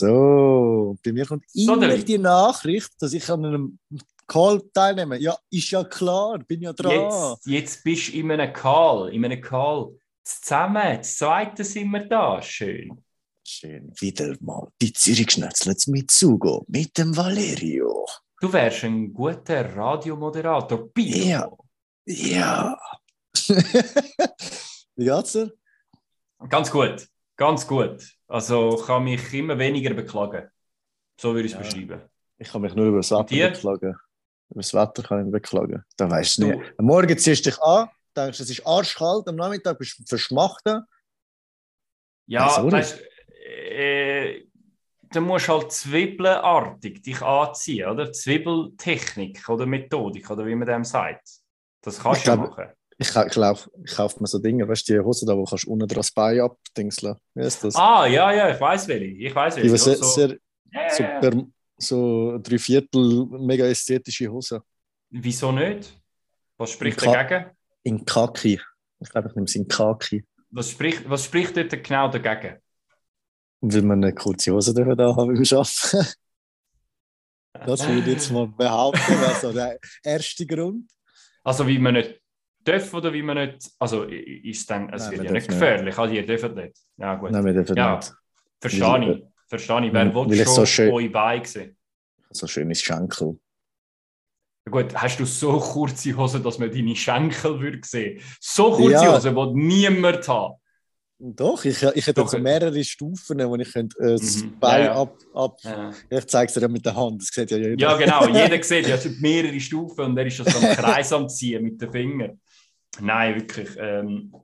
so. Bei mir kommt immer die Nachricht, dass ich an einem Call teilnehme. Ja, ist ja klar, bin ja dran. Jetzt, jetzt bist du in einem Call, in einem Call. Zusammen, das zweite sind wir da. Schön. Schön, wieder mal die Zürich-Schnetzlitz mit Sugo, mit dem Valerio. Du wärst ein guter Radiomoderator. Pino. Ja. Ja. Wie geht's dir? Ganz gut, ganz gut. Also ich kann mich immer weniger beklagen. So würde ich es Ja. beschreiben. Ich kann mich nur über das Wetter dir? beklagen. Über das Wetter kann ich mich beklagen. Da weißt du Du- nicht. Am Morgen ziehst du dich an, denkst, es ist arschkalt, am Nachmittag bist du verschmachten. Ja, weißt äh, du musst halt zwiebelartig dich anziehen, oder? Zwiebeltechnik oder Methodik, oder wie man dem sagt. Das kannst Ich du glaub- machen. Ich, ich, lauf, ich kaufe mir so Dinge, weißt du, die Hose da, wo kannst du unten das Bein abdingseln. Wie ist das? Ah, ja, ja, ich weiß welche. Ich weiß die, welche. was sehr, so, sehr, ja, so, per, so drei Viertel mega ästhetische Hose. Wieso nicht? Was spricht Ka- dagegen? In Kaki. Ich glaube, ich nehme es in Kaki. Was spricht, was spricht dort genau dagegen? Weil wir eine kurze Hose da haben beim Arbeiten. Das würde ich jetzt mal behaupten, wäre so der erste Grund. Also wie man nicht darf oder wie man nicht. Also ist dann, es Nein, wird wir ja nicht dürfen gefährlich. Also ihr dürft nicht. Ja gut. Nein, wir dürfen Ja. nicht. Verstehe ich. Verstehe ich. Wer will ich schon so schön- euch bei sehen? So schönes Schenkel. Ja Gut, hast du so kurze Hosen, dass man deine Schenkel würde sehen? So kurze Ja. Hosen, die niemand hat. Doch, ich, ich hätte Doch, mehrere Stufen, wo ich könnte, äh, das Mhm. Bein Ja, ja. ab. ab Ja. Ich zeige es dir ja mit der Hand, das sieht ja jeder. Ja, genau. Jeder sieht, ja, es sind mehrere Stufen und er ist schon so einen Kreis am Ziehen mit den Fingern. Nein, wirklich. Ähm,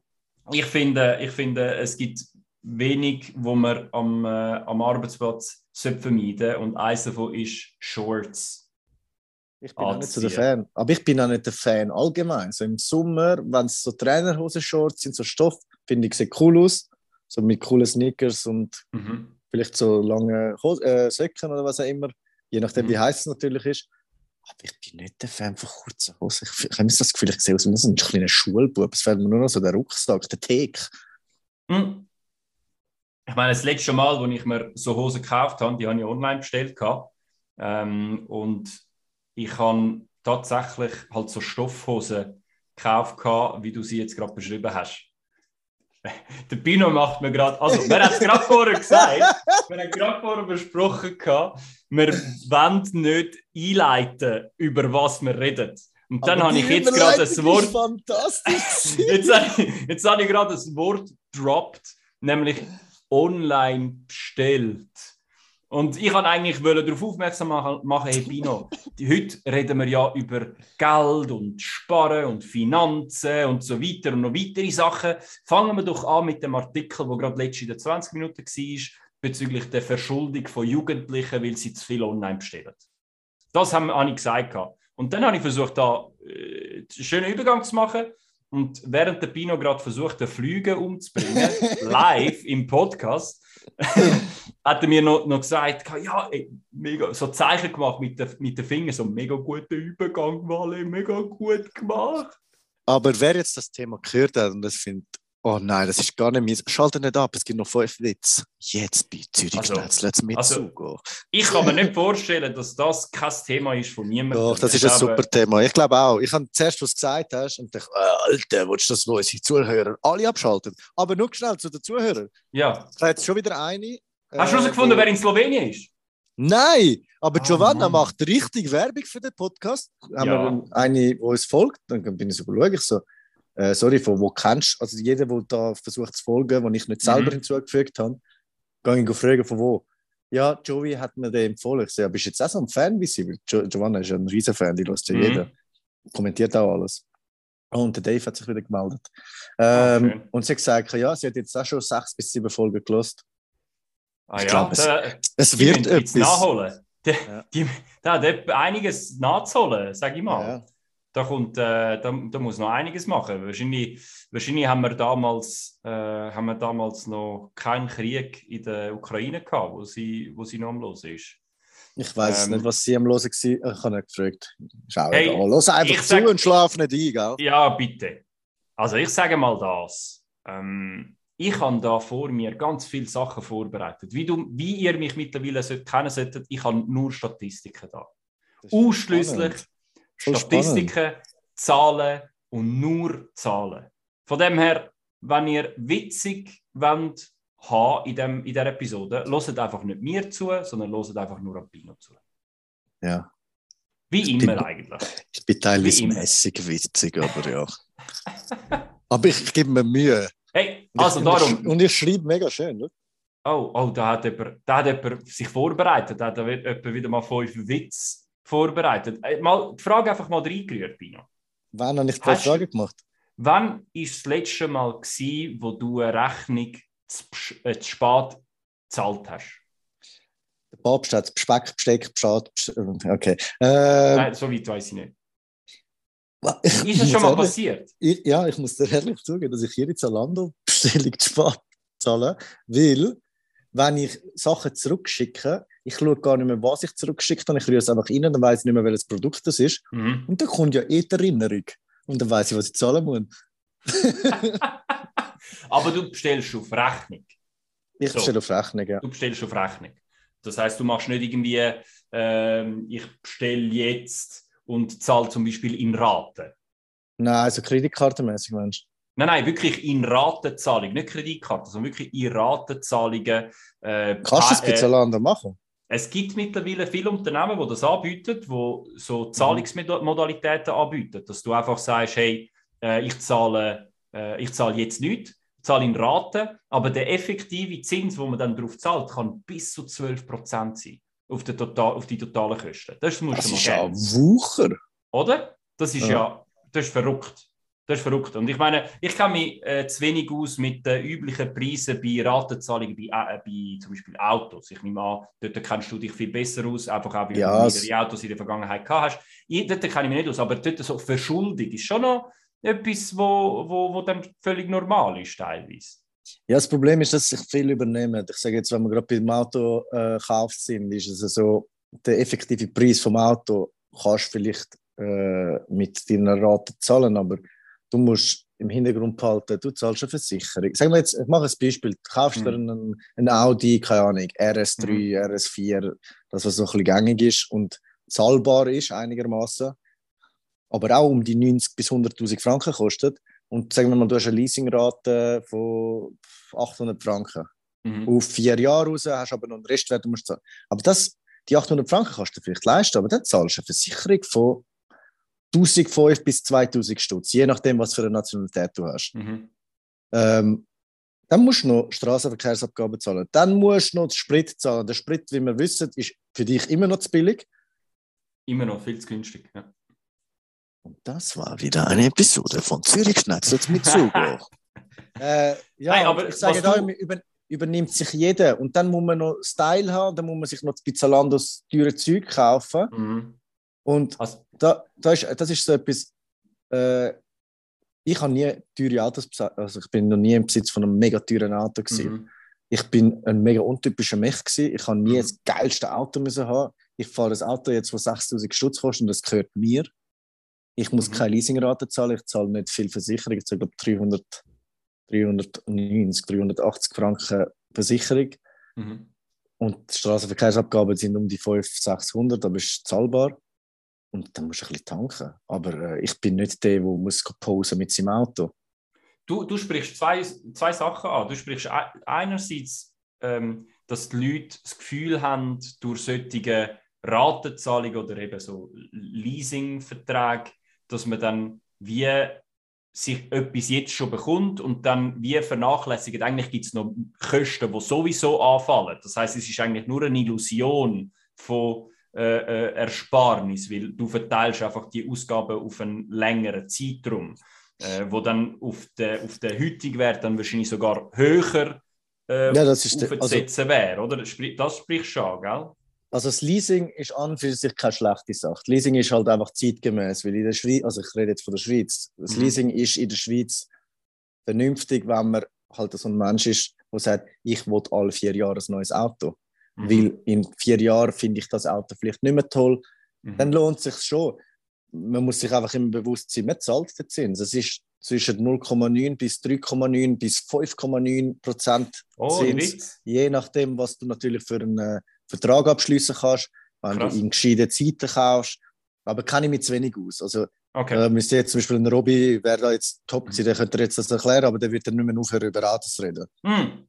ich, finde, ich finde, es gibt wenig, wo man am, äh, am Arbeitsplatz sollte vermeiden Und eines davon ist Shorts. Ich bin auch nicht so der anziehen. Fan. Aber ich bin auch nicht der Fan allgemein. So im Sommer, wenn es so Trainerhosen-Shorts sind, so Stoff, finde ich, sieht cool aus. So mit coolen Sneakers und Mhm. vielleicht so lange Hos äh, Söcken oder was auch immer. Je nachdem, Mhm. wie heiß es natürlich ist. Aber ich bin nicht der Fan von kurzen Hosen. Ich, ich habe das Gefühl, ich sehe aus wie so ein kleiner Schulbub. Es fällt mir nur noch so der Rucksack, der Theke. Hm. Ich meine, das letzte Mal, als ich mir so Hosen gekauft habe, die habe ich online bestellt. Ähm, und ich habe tatsächlich halt so Stoffhosen gekauft, wie du sie jetzt gerade beschrieben hast. Der Pino macht mir gerade, also, wir haben es gerade vorher gesagt, wir haben gerade vorher besprochen, gehabt, wir wollen nicht einleiten, über was wir reden. Und dann Aber habe ich jetzt gerade das Wort ist fantastisch. jetzt, habe ich- jetzt habe ich gerade das Wort dropped, nämlich online bestellt. Und ich wollte eigentlich darauf aufmerksam machen, hey Pino, heute reden wir ja über Geld und Sparen und Finanzen und so weiter und noch weitere Sachen. Fangen wir doch an mit dem Artikel, wo gerade letzte in den 20 Minuten war, bezüglich der Verschuldung von Jugendlichen, weil sie zu viel online bestellen. Das haben- habe ich gesagt. Und dann habe ich versucht, da äh, einen schönen Übergang zu machen. Und während der Pino gerade versucht, den Flüge umzubringen, live im Podcast, hat er mir noch, noch gesagt, ja, ey, mega, so Zeichen gemacht mit den mit den Fingern, so mega guter Übergang, Wale, mega gut gemacht. Aber wer jetzt das Thema gehört hat und das findet, oh nein, das ist gar nicht mies, schalte nicht ab, es gibt noch fünf Witze. Jetzt bei Zürich Also- Netzlitz mit also-. Ich kann mir nicht vorstellen, dass das kein Thema ist von niemandem. Doch, das ist ein glaube, super Thema. Ich glaube auch. Ich habe zuerst, was gesagt hast, und dachte, äh, Alter, willst du das, wo unsere Zuhörer alle abschalten? Aber nur schnell zu den Zuhörern. Ja. Habe jetzt schon wieder eine. Hast du äh, herausgefunden, wer in Slowenien ist? Nein, aber Ah, Giovanna Mann. macht richtig Werbung für den Podcast. Haben Ja. wir eine, die uns folgt, dann bin ich so, schaue ich so, äh, sorry, von wo kennst du, also jeder, der da versucht zu folgen, den ich nicht selber Mhm. hinzugefügt habe, gehe ich fragen, von wo. Ja, Joey hat mir den empfohlen. Ich so, ja, bist du jetzt auch so ein Fan wie sie? Weil Jo- Giovanna ist ja ein riesen Fan, die lässt ja Mhm. jeder. Kommentiert auch alles. Oh, und der Dave hat sich wieder gemeldet. Ah, Ähm, schön. und sie hat gesagt, ja, sie hat jetzt auch schon sechs bis sieben Folgen gelost. Ah, Ich ja, glaub, es- da, Es wird etwas. nachholen. Die, Ja. die, da hat einiges nachzuholen, sage ich mal. Ja. Da, kommt, äh, da, da muss noch einiges machen. Wahrscheinlich, wahrscheinlich haben, wir damals, äh, haben wir damals noch keinen Krieg in der Ukraine gehabt, wo sie, wo sie noch am Los ist. Ich weiß Ähm, nicht, was sie am Hören war. Ich habe nicht gefragt. Schau Hey, hey, Los einfach zu sag- und schlaf nicht ein, gell? Ja, bitte. Also ich sage mal das. Ähm, ich habe da vor mir ganz viele Sachen vorbereitet. Wie, du, wie ihr mich mittlerweile kennen solltet, ich habe nur Statistiken da. Ausschließlich Statistiken, spannend. Zahlen und nur Zahlen. Von dem her, wenn ihr witzig wollt haben in, dem, in dieser Episode, hört einfach nicht mir zu, sondern hört einfach nur Pino zu. Ja. Wie ich immer bin, eigentlich. Ich bin teilweise mäßig witzig, aber ja. aber ich, ich gebe mir Mühe. Hey, also und darum. Ich, und ich schreibe mega schön, oder? Oh, oh da, hat jemand, da hat jemand sich vorbereitet. Da hat jemand wieder mal fünf Witz vorbereitet. Äh, mal, die Frage einfach mal reingerührt, Pino. Wann habe ich die Frage gemacht? Wann war das letzte Mal, gewesen, wo du eine Rechnung zu, äh, zu spät gezahlt hast? Der Papst hat Speck, Besteck, Bescheid. Okay. Ähm, Nein, so weit weiß ich nicht. Ich, ist das schon mal ehrlich, passiert? Ich, ja, ich muss dir ehrlich zugeben, dass ich jede Zalando-Bestellung zu spät zahle, weil, wenn ich Sachen zurückschicke, ich schaue gar nicht mehr, was ich zurückgeschickt habe, ich rühre es einfach rein, dann weiß ich nicht mehr, welches Produkt das ist. Mhm. Und dann kommt ja eh die Erinnerung. Und dann weiß ich, was ich zahlen muss. Aber du bestellst auf Rechnung. Ich so. bestelle auf Rechnung, ja. Du bestellst auf Rechnung. Das heißt, du machst nicht irgendwie, ähm, ich bestelle jetzt und zahle zum Beispiel in Raten. Nein, also kreditkartenmäßig meinst du? Nein, nein, wirklich in Ratenzahlung, nicht Kreditkarte, sondern wirklich in Ratenzahlungen. Äh, Kannst du das bei Zalando machen? Es gibt mittlerweile viele Unternehmen, die das anbieten, die so Zahlungsmodalitäten anbieten, dass du einfach sagst, hey, äh, ich zahle, äh, ich zahle jetzt nichts, zahle in Raten, aber der effektive Zins, wo man dann darauf zahlt, kann bis zu 12% sein auf die, total, auf die totalen Kosten. Das, musst das ist ja Wucher. Oder? Das ist ja, ja das ist verrückt. Das ist verrückt. Und ich meine, ich kenne mich äh, zu wenig aus mit den üblichen Preisen bei Ratenzahlungen bei, äh, bei zum Beispiel Autos. Ich nehme an, dort kennst du dich viel besser aus, einfach auch, weil ja, du mehrere Autos in der Vergangenheit gehabt hast. Ich, dort kenne ich mich nicht aus, aber dort so Verschuldung ist schon noch etwas, wo, wo, wo dann völlig normal ist teilweise. Ja, das Problem ist, dass sich viel übernehmen. Ich sage jetzt, wenn wir gerade beim Auto äh, kauft sind, ist es so, der effektive Preis vom Auto kannst du vielleicht äh, mit deiner Rate zahlen, aber du musst im Hintergrund behalten, du zahlst eine Versicherung. Sagen wir jetzt, ich mache ein Beispiel, du kaufst mhm. dir einen, einen, Audi, keine Ahnung, RS3, mhm. RS4, das was so ein bisschen gängig ist und zahlbar ist einigermaßen, aber auch um die 90 bis 100.000 Franken kostet. Und sagen wir mal, du hast eine Leasingrate von 800 Franken. Mhm. Auf vier Jahre raus hast du aber noch einen Restwert, du musst zahlen. Aber das, die 800 Franken kannst du vielleicht leisten, aber dann zahlst du eine Versicherung von 1005 bis 2000 Stutz, je nachdem, was für eine Nationalität du hast. Mhm. Ähm, dann musst du noch Straßenverkehrsabgaben zahlen. Dann musst du noch Sprit zahlen. Der Sprit, wie wir wissen, ist für dich immer noch zu billig. Immer noch viel zu günstig, ja. Und das war wieder eine Episode von Zürich schnetzelt mit Zugo. äh, ja, Nein, aber ich sage da, über, übernimmt sich jeder. Und dann muss man noch Style haben, dann muss man sich noch bei Zalandos teure Zeug kaufen. Mhm. Und also, da, da ist, das ist so etwas, äh, ich habe nie teure Autos also ich bin noch nie im Besitz von einem mega teuren Auto gewesen. Mhm. Ich bin ein mega untypischer Mech gewesen. Ich habe nie mhm. das geilste Auto müssen haben. Ich fahre das Auto jetzt, das 6000 Stutz kostet und das gehört mir. Ich muss mhm. keine Leasingrate zahlen, ich zahle nicht viel Versicherung, ich zahle glaube 300, 390, 380 Franken Versicherung. Mhm. Und die Straßenverkehrsabgaben sind um die 500, 600, aber ist zahlbar. Und dann musst du ein bisschen tanken. Aber äh, ich bin nicht der, der muss posen mit seinem Auto. Du, du sprichst zwei, zwei Sachen an. Du sprichst einerseits, ähm, dass die Leute das Gefühl haben, durch solche Ratenzahlungen oder eben so Leasingverträge, dass man dann wie sich etwas jetzt schon bekommt und dann wie vernachlässigt. Eigentlich gibt es noch Kosten, die sowieso anfallen. Das heißt, es ist eigentlich nur eine Illusion von äh, äh, Ersparnis, weil du verteilst einfach die Ausgaben auf einen längeren Zeitraum, äh, wo dann auf den, auf den heutigen Wert dann wahrscheinlich sogar höher äh, ja, das ist aufzusetzen also, wäre, oder? Das sprichst du an, gell? Also das Leasing ist an und für sich keine schlechte Sache. Leasing ist halt einfach zeitgemäß, weil in der Schweiz, also ich rede jetzt von der Schweiz, das mhm. Leasing ist in der Schweiz vernünftig, wenn man halt so ein Mensch ist, der sagt, ich will alle vier Jahre ein neues Auto. Mhm. Weil in vier Jahren finde ich das Auto vielleicht nicht mehr toll. Mhm. Dann lohnt es sich schon. Man muss sich einfach immer bewusst sein, man zahlt den Zins. Es ist zwischen 0,9 bis 3,9 bis 5,9 Prozent Oh, Zins, je nachdem, was du natürlich für einen äh, Vertrag abschließen kannst, wenn Krass. du in gescheiten Zeiten kaufst. Aber kenne ich mich zu wenig aus. Also, Okay. äh, müsste jetzt zum Beispiel ein Robby, wäre da jetzt top gewesen, der könnte jetzt das erklären, aber der wird dann nicht mehr aufhören, über Autos reden. Hm.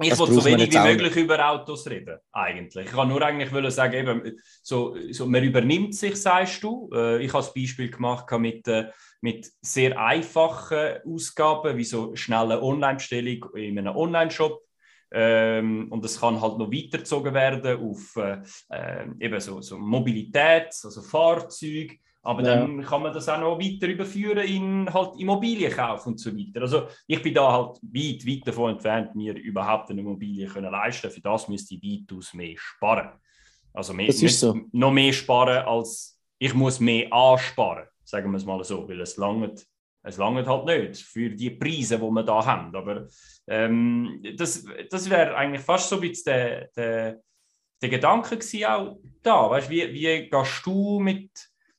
Ich Das wollte so wenig wie möglich über Autos reden, eigentlich. Ich kann nur eigentlich wollen sagen, eben, so, so, man übernimmt sich, sagst du. Äh, ich habe das Beispiel gemacht mit, äh, mit sehr einfachen Ausgaben, wie so schnelle Online-Bestellung in einem Online-Shop. Ähm, und das kann halt noch weitergezogen werden auf äh, äh, eben so, so Mobilität, also Fahrzeuge. Aber Ja. dann kann man das auch noch weiter überführen in halt Immobilienkauf und so weiter. Also ich bin da halt weit, weit davon entfernt, mir überhaupt eine Immobilie können leisten. Für das müsste ich weitaus mehr sparen. Also mehr, so. noch mehr sparen, als ich muss mehr ansparen, sagen wir es mal so, weil es langt, es langt halt nicht für die Preise, die wir da haben. Aber ähm, das, das wäre eigentlich fast so ein bisschen der, der, der Gedanke gewesen auch da. Weißt, wie, wie gehst du mit,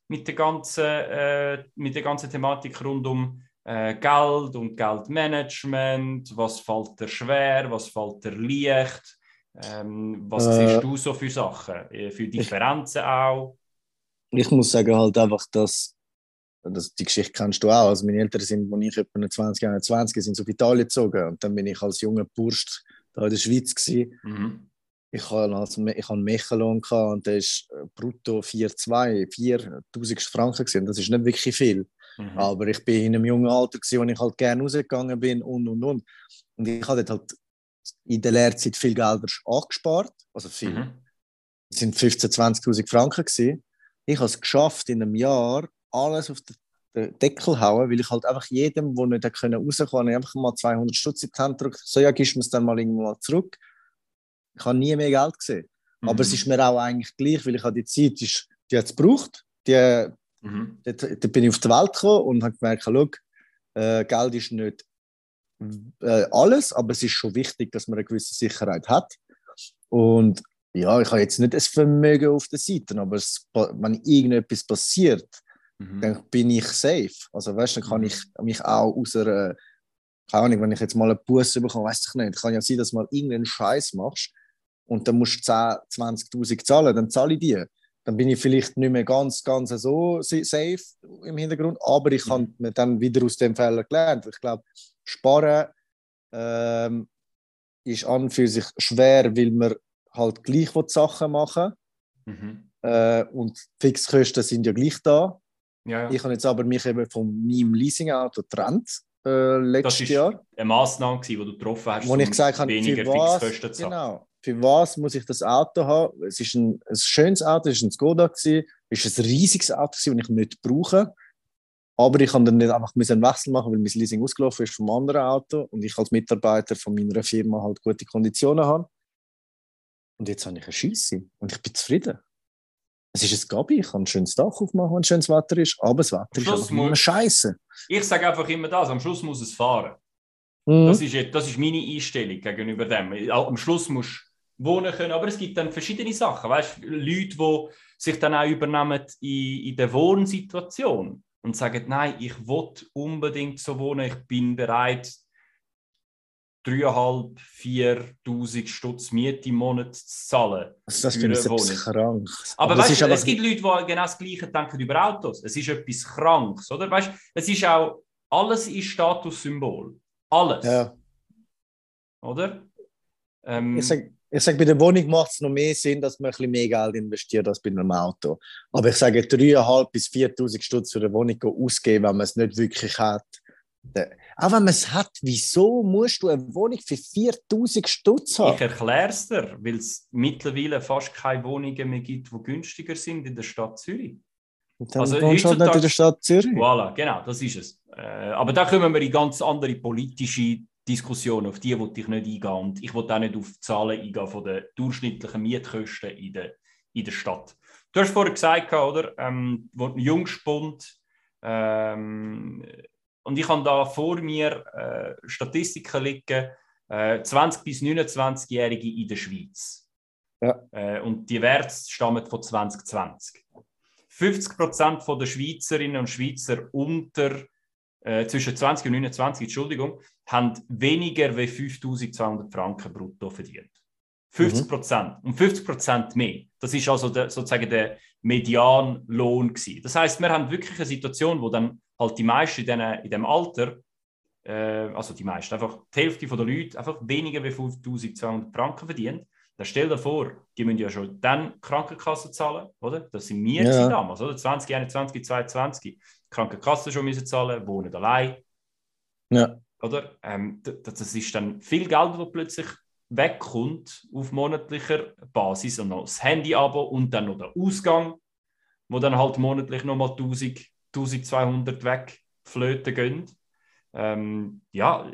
mit, der ganzen, äh, mit der ganzen Thematik rund um äh, Geld und Geldmanagement? Was fällt dir schwer, was fällt dir leicht? Ähm, was Äh, siehst du so für Sachen? Äh, Für Differenzen auch? Ich muss sagen halt einfach, dass, dass die Geschichte kennst du auch. Also meine Eltern sind, als ich etwa 20, 21 sind sie auf Italien gezogen und dann bin ich als junger Bursch da in der Schweiz gewesen. Mhm. Ich also, ich hatte einen Mechelon gehabt und der ist äh, brutto 4,2, 4'000 Franken gewesen. Das ist nicht wirklich viel. Mhm. Aber ich bin in einem jungen Alter, gewesen, wo ich halt gerne rausgegangen bin und und und. Und ich habe dort halt in der Lehrzeit viel Geld angespart. Also viel. Mhm. Das sind 15.000, 20.000 Franken. Gewesen. Ich habe es geschafft, in einem Jahr alles auf den Deckel hauen, weil ich halt einfach jedem, der nicht rauskommen konnte, einfach mal 200 Stutz in die Hand gedrückt. So, ja, gibst du mir es dann mal irgendwann mal zurück. Ich habe nie mehr Geld gesehen. Aber Mhm. es ist mir auch eigentlich gleich, weil ich habe die Zeit, die, die hat es gebraucht. Die, Mhm. dort, dort bin ich auf die Welt gekommen und habe gemerkt, schau, äh, Geld ist nicht äh, alles, aber es ist schon wichtig, dass man eine gewisse Sicherheit hat. Und ja, ich habe jetzt nicht das Vermögen auf der Seite, aber es, wenn irgendetwas passiert, Mhm. dann bin ich safe. Also weißt dann kann Mhm. ich mich auch aus einer, keine Ahnung, wenn ich jetzt mal einen Bus bekomme, weiß ich nicht, kann ja sein, dass du mal irgendeinen Scheiß machst und dann musst du 10, 20'000 zahlen, dann zahle ich die. Dann bin ich vielleicht nicht mehr ganz, ganz so sa- safe im Hintergrund, aber ich habe mir dann wieder aus dem Fehler gelernt. Ich glaube, Sparen ähm, ist an und für sich schwer, weil man halt gleich will Sachen machen Mhm. äh, und die Fixkosten sind ja gleich da. Ja, ja. Ich habe jetzt aber mich eben von meinem Leasingauto getrennt äh, Das letztes war Jahr. eine Massnahme, die du getroffen hast, Wo ich um gesagt habe, weniger Fixkosten zu haben. genau, für was muss ich das Auto haben? Es ist ein, ein schönes Auto, es ist ein Skoda, gewesen, es ist ein riesiges Auto, das ich nicht brauche. Aber ich kann dann nicht einfach einen Wechsel machen, weil mein Leasing ausgelaufen ist vom anderen Auto und ich als Mitarbeiter von meiner Firma halt gute Konditionen habe. Und jetzt habe ich eine Scheisse und ich bin zufrieden. Es ist ein Gabi, ich kann ein schönes Dach aufmachen, wenn schönes Wetter ist, aber das Wetter ist immer scheiße. Ich sage einfach immer das, am Schluss muss es fahren. Mhm. Das ist, das ist meine Einstellung gegenüber dem. Am Schluss musst wohnen können, aber es gibt dann verschiedene Sachen. Weißt du, Leute, die sich dann auch übernehmen in, in der Wohnsituation und sagen, nein, ich will unbedingt so wohnen, ich bin bereit, 3'500, 4'000 Stutz Miete im Monat zu zahlen. Also das finde ich Wohnung. krank. Aber, das weißt einfach- es gibt Leute, die genau das Gleiche denken über Autos. Es ist etwas Krankes, oder? Weißt du, es ist auch, alles ist Statussymbol. Alles. Ja. Oder? Ähm, Ich sage, ich sag, bei der Wohnung macht es noch mehr Sinn, dass man ein bisschen mehr Geld investiert als bei einem Auto. Aber ich sage, 3.500 bis 4.000 Stutz für eine Wohnung ausgeben, wenn man es nicht wirklich hat. Der- Auch wenn man es hat, wieso musst du eine Wohnung für 4.000 Stutz ich haben? erkläre es dir, weil es mittlerweile fast keine Wohnungen mehr gibt, die günstiger sind in der Stadt Zürich. Und dann also wohnst du halt nicht in heutzutage- der Stadt Zürich. Voilà, genau, das ist es. Äh, aber da kommen wir in ganz andere politische Diskussionen, auf die wollte ich nicht eingehen. Und ich wollte auch nicht auf die Zahlen eingehen von den durchschnittlichen Mietkosten in der, in der Stadt. Du hast vorhin gesagt, oder? Ähm, wo ein Jungspund. Ähm, und ich habe da vor mir äh, Statistiken liegen, äh, 20- bis 29-Jährige in der Schweiz. Ja. Äh, und die Werte stammen von 2020. 50 Prozent der Schweizerinnen und Schweizer unter äh, zwischen 20 und 29, Entschuldigung, haben weniger als 5200 Franken brutto verdient. 50 Prozent. Mhm. Und 50 Prozent mehr. Das ist also der, sozusagen der Medianlohn. Gewesen. Das heißt, wir haben wirklich eine Situation, wo dann halt die meisten in, den, in diesem Alter, äh, also die meisten, einfach die Hälfte der Leute einfach weniger als 5200 Franken verdienen. Dann stell dir vor, die müssen ja schon dann Krankenkasse zahlen, oder? Das sind wir ja. damals, oder? 2021, 2022. Krankenkasse schon müssen zahlen, wohnen allein. Ja. Oder? Ähm, das ist dann viel Geld, das plötzlich wegkommt auf monatlicher Basis und noch das Handy-Abo und dann noch der Ausgang, wo dann halt monatlich nochmal 1000, 1200 wegflöten gehen. Ähm, ja,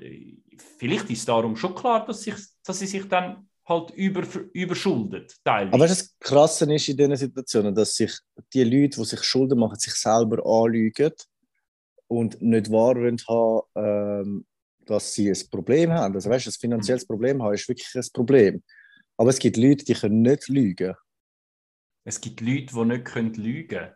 vielleicht ist darum schon klar, dass, sich, dass sie sich dann halt über, überschuldet. Teilweise. Aber das Krasse ist in diesen Situationen, dass sich die Leute, die sich Schulden machen, sich selber anlügen und nicht wahr haben, ähm, dass sie ein Problem haben. Also weißt, ein finanzielles mhm. Problem haben ist wirklich ein Problem. Aber es gibt Leute, die können nicht lügen. Es gibt Leute, die nicht können lügen.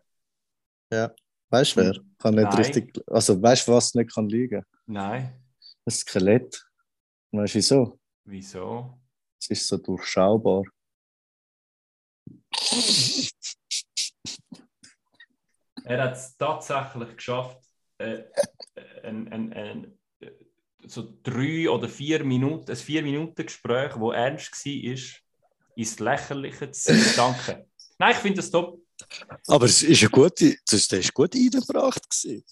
Ja, weißt du wer? Kann nicht Nein. richtig. Also weißt du, was nicht kann lügen? Nein. Ein Skelett. Weißt du wieso? Wieso? Es ist so durchschaubar. er hat es tatsächlich geschafft, äh, ein, ein, ein, so drei oder vier Minuten, ein vier Minuten Gespräch, wo ernst war, ins Lächerliche zu danken. Nein, ich finde das top. Aber es ist eine gute, das ist gut eingebracht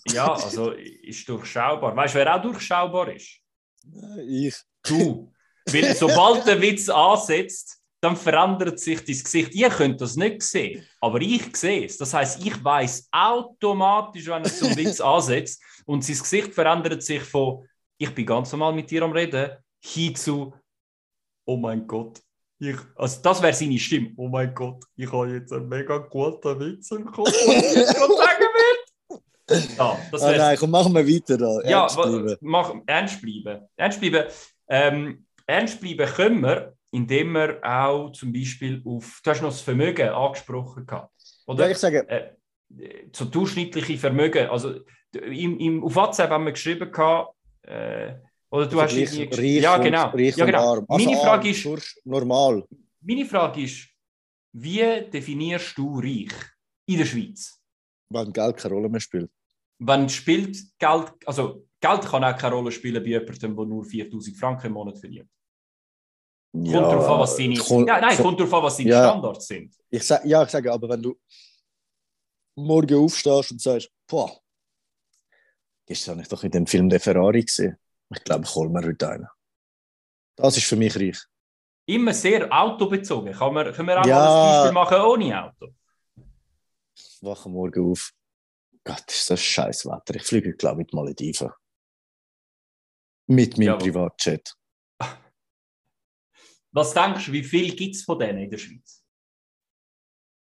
ja, also ist durchschaubar. Weißt du, wer auch durchschaubar ist? Ich. Du. Weil sobald der Witz ansetzt, dann verändert sich dein Gesicht. Ihr könnt das nicht sehen, aber ich sehe es. Das heißt, ich weiß automatisch, wenn er zum Witz ansetzt und sein Gesicht verändert sich von ich bin ganz normal mit dir am Reden, hin zu oh mein Gott. Ich, also das wäre seine Stimme. Oh mein Gott, ich habe jetzt einen mega guten Witz im Kopf, was ich gerade sagen will. Ja, das ah, nein, komm, machen wir weiter da. Ernst ja, bleiben. Mach, ernst bleiben. Ernst bleiben. Ähm, ernst bleiben können wir, indem wir auch zum Beispiel auf, du hast noch das Vermögen angesprochen gehabt, oder? Ja, ich sage... Äh, so durchschnittliche Vermögen, also im, im, auf WhatsApp haben wir geschrieben gehabt, äh, oder du hast reich, reich ja, genau. Reich ja, genau. Arm. Also meine Frage ist normal. Meine Frage ist, wie definierst du reich in der Schweiz? Wenn Geld keine Rolle mehr spielt. Wenn spielt Geld, also Geld kann auch keine Rolle spielen bei jemandem, der nur 4000 Franken im Monat verdient. Kommt ja, darauf an, was deine, ja, nein, kommt darauf an, was deine ja, Standards sind. Ich sag, ja, ich sage, aber wenn du morgen aufstehst und sagst, boah, Gestern habe ich doch in dem Film «Der Ferrari» gesehen. Ich glaube, ich hole mir heute einen. Das ist für mich reich. Immer sehr autobezogen. Kann man, können wir auch ja. mal ein Beispiel machen ohne Auto? Ich wache morgen auf. Gott, ist das scheiß Wetter. Ich fliege, glaube ich, mit Malediven. Mit meinem ja, Privatjet. Was denkst du, wie viel gibt es von denen in der Schweiz?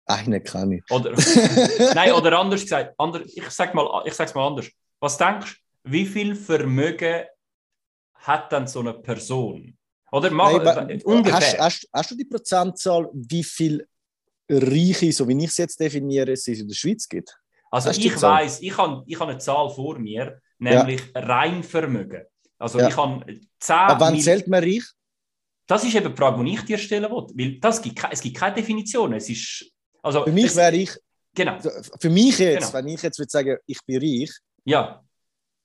Einen kann ich. Oder, nein, oder anders gesagt, anders, ich sage mal, mal anders. Was denkst du, wie viel Vermögen hat dann so eine Person? Oder mach, Nein, ungefähr. Hast, hast, hast, du die Prozentzahl, wie viel Reiche, so wie ich es jetzt definiere, es in der Schweiz gibt? Also hast ich weiß, ich habe ich hab eine Zahl vor mir, nämlich ja. Reinvermögen. Also ja. ich habe 10 Aber wann zählt man reich? Das ist eben die Frage, die ich dir stellen wollte. Weil das gibt, es gibt keine Definition. Es ist, also, für mich wäre ich. Genau. Für mich jetzt, genau. wenn ich jetzt würde sagen, ich bin reich, ja.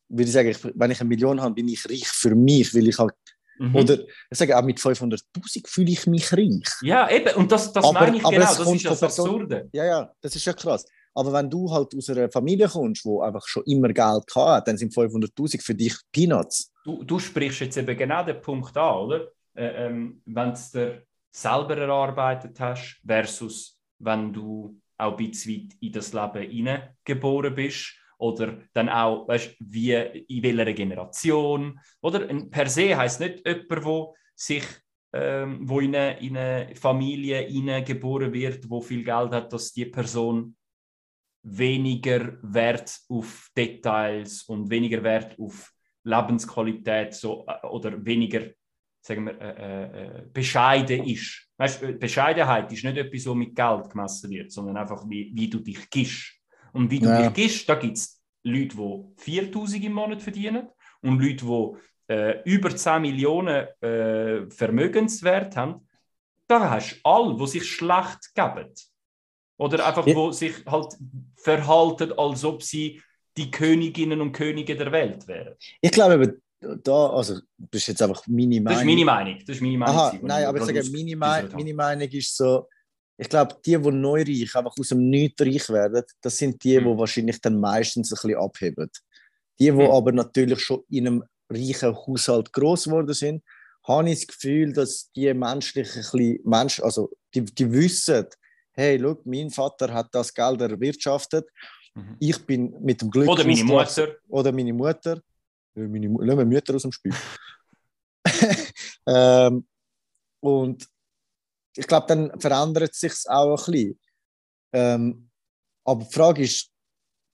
Würde ich sagen, ich, wenn ich eine Million habe, bin ich reich für mich, weil ich halt. Mhm. Oder ich sage auch mit 500.000 fühle ich mich reich. Ja, eben, und das, das aber, meine ich genau, das ist das Absurde. Ja, ja, das ist ja krass. Aber wenn du halt aus einer Familie kommst, wo einfach schon immer Geld hat, dann sind 500.000 für dich Peanuts. Du, du sprichst jetzt eben genau den Punkt an, oder? Äh, ähm, wenn du es dir selber erarbeitet hast, versus wenn du auch ein bisschen weit in das Leben hineingeboren bist oder dann auch, weißt, wie, in welcher Generation. Oder per se heißt nicht jemand, der sich ähm, wo in eine, in eine Familie geboren wird, wo viel Geld hat, dass die Person weniger Wert auf Details und weniger Wert auf Lebensqualität so, äh, oder weniger sagen wir, äh, äh, äh, bescheiden ist. Weißt, Bescheidenheit ist nicht etwas, was mit Geld gemessen wird, sondern einfach, wie, wie du dich gibst. Und wie du ja. dich gibst, da gibt es Leute, die 4000 im Monat verdienen und Leute, die äh, über 10 Millionen äh, Vermögenswert haben, da hast du alle, die sich schlecht geben. Oder einfach, ja. wo sich halt verhalten, als ob sie die Königinnen und Könige der Welt wären. Ich glaube, da, also, das ist jetzt einfach meine Meinung. Das ist meine Meinung. Das ist meine Meinung Aha, nein, aber ich sage, meine, Meinung, meine Meinung ist so, ich glaube, die, die neu reich, einfach aus dem Nichts reich werden, das sind die, mhm. die wahrscheinlich dann meistens ein bisschen abheben. Die, die mhm. aber natürlich schon in einem reichen Haushalt groß geworden sind, habe ich das Gefühl, dass die menschlich ein bisschen, Mensch, also die, die wissen, hey, schau, mein Vater hat das Geld erwirtschaftet, mhm. ich bin mit dem Glück... Oder meine Mutter. Oder meine Mutter. Meine, lassen wir Mütter aus dem Spiel. ähm, und ich glaube, dann verändert sich auch ein bisschen. Ähm, aber die Frage ist,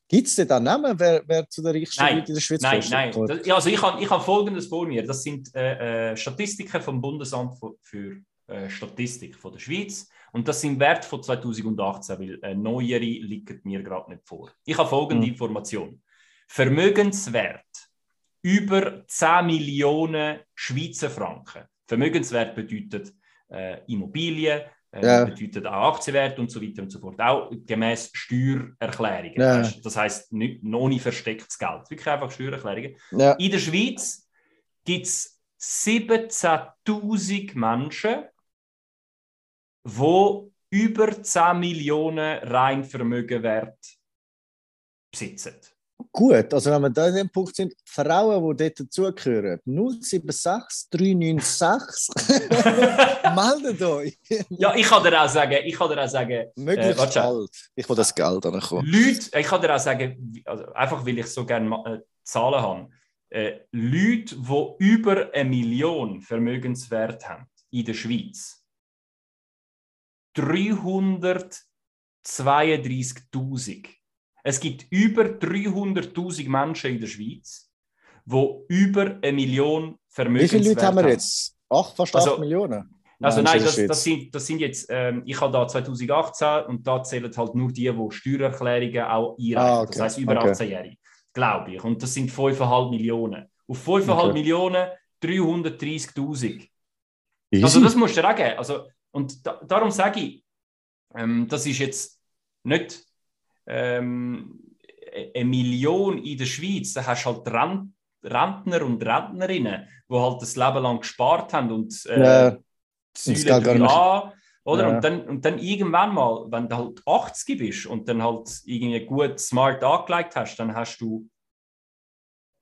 gibt es denn da Namen, wer, wer zu der reichsten nein, Leute in der Schweiz Nein, nein. Das, also ich habe ich hab Folgendes vor mir. Das sind äh, äh, Statistiken vom Bundesamt für, für äh, Statistik von der Schweiz. Und das sind Werte von 2018, weil äh, neuere liegen mir gerade nicht vor. Ich habe folgende hm. Information. Vermögenswert über 10 Millionen Schweizer Franken. Vermögenswert bedeutet äh, Immobilien, äh, ja. bedeutet auch Aktienwert und so weiter und so fort. Auch gemäß Steuererklärungen. Ja. Das heißt, nicht, noch nicht verstecktes Geld. Wirklich einfach Steuererklärungen. Ja. In der Schweiz gibt es 17.000 Menschen, die über 10 Millionen rein Vermögenwert besitzen. Gut, also wenn wir da in dem Punkt sind, Frauen, die dort dazugehören, 076 396, meldet euch. ja, ich kann dir auch sagen, ich kann dir auch sagen, möglichst äh, bald. Ich will das Geld ankommen. Leute, ich kann dir auch sagen, also einfach weil ich so gerne äh, Zahlen habe, äh, Leute, die über eine Million Vermögenswert haben in der Schweiz, 332.000 es gibt über 300.000 Menschen in der Schweiz, die über eine Million Vermögenswert haben. Wie viele Leute haben wir jetzt? Acht, fast also, acht Millionen? Also nein, das, das, sind, das sind jetzt, ähm, ich habe da 2018 und da zählen halt nur die, die Steuererklärungen auch einreichen. Ah, okay. Das heißt über okay. 18-Jährige, glaube ich. Und das sind 5,5 Millionen. Auf 5,5 okay. Millionen 330.000. Also das musst du dir auch geben. Also, und da, darum sage ich, ähm, das ist jetzt nicht ähm, eine Million in der Schweiz, da hast du halt Rent Rentner und Rentnerinnen, die halt das Leben lang gespart haben und äh, ja, das gar nicht. Oder? Ja. Und, dann, und dann irgendwann mal, wenn du halt 80 bist und dann halt irgendwie gut smart angelegt hast, dann hast du,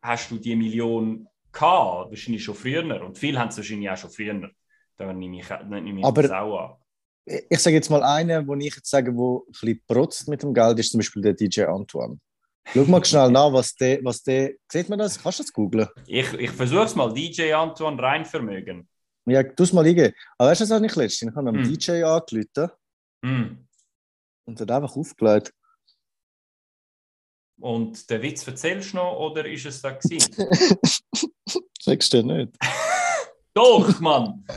hast du die Million gehabt, wahrscheinlich schon früher. Und viele haben es wahrscheinlich auch schon früher. Da nehme ich, nehme ich Aber, das auch an ich sage jetzt mal einen, wo ich jetzt sage, wo ein bisschen protzt mit dem Geld, ist zum Beispiel der DJ Antoine. Schau mal schnell nach, was der, was der, sieht man das? Kannst du das googlen? Ich, ich versuche es mal, DJ Antoine Reinvermögen. Ja, du es mal eingeben. Aber weißt du, was auch nicht letztens? Ich habe einem mm. DJ angerufen mm. und hat einfach aufgelegt. Und der Witz erzählst du noch oder ist es da gewesen? Sagst du nicht? Doch, Mann!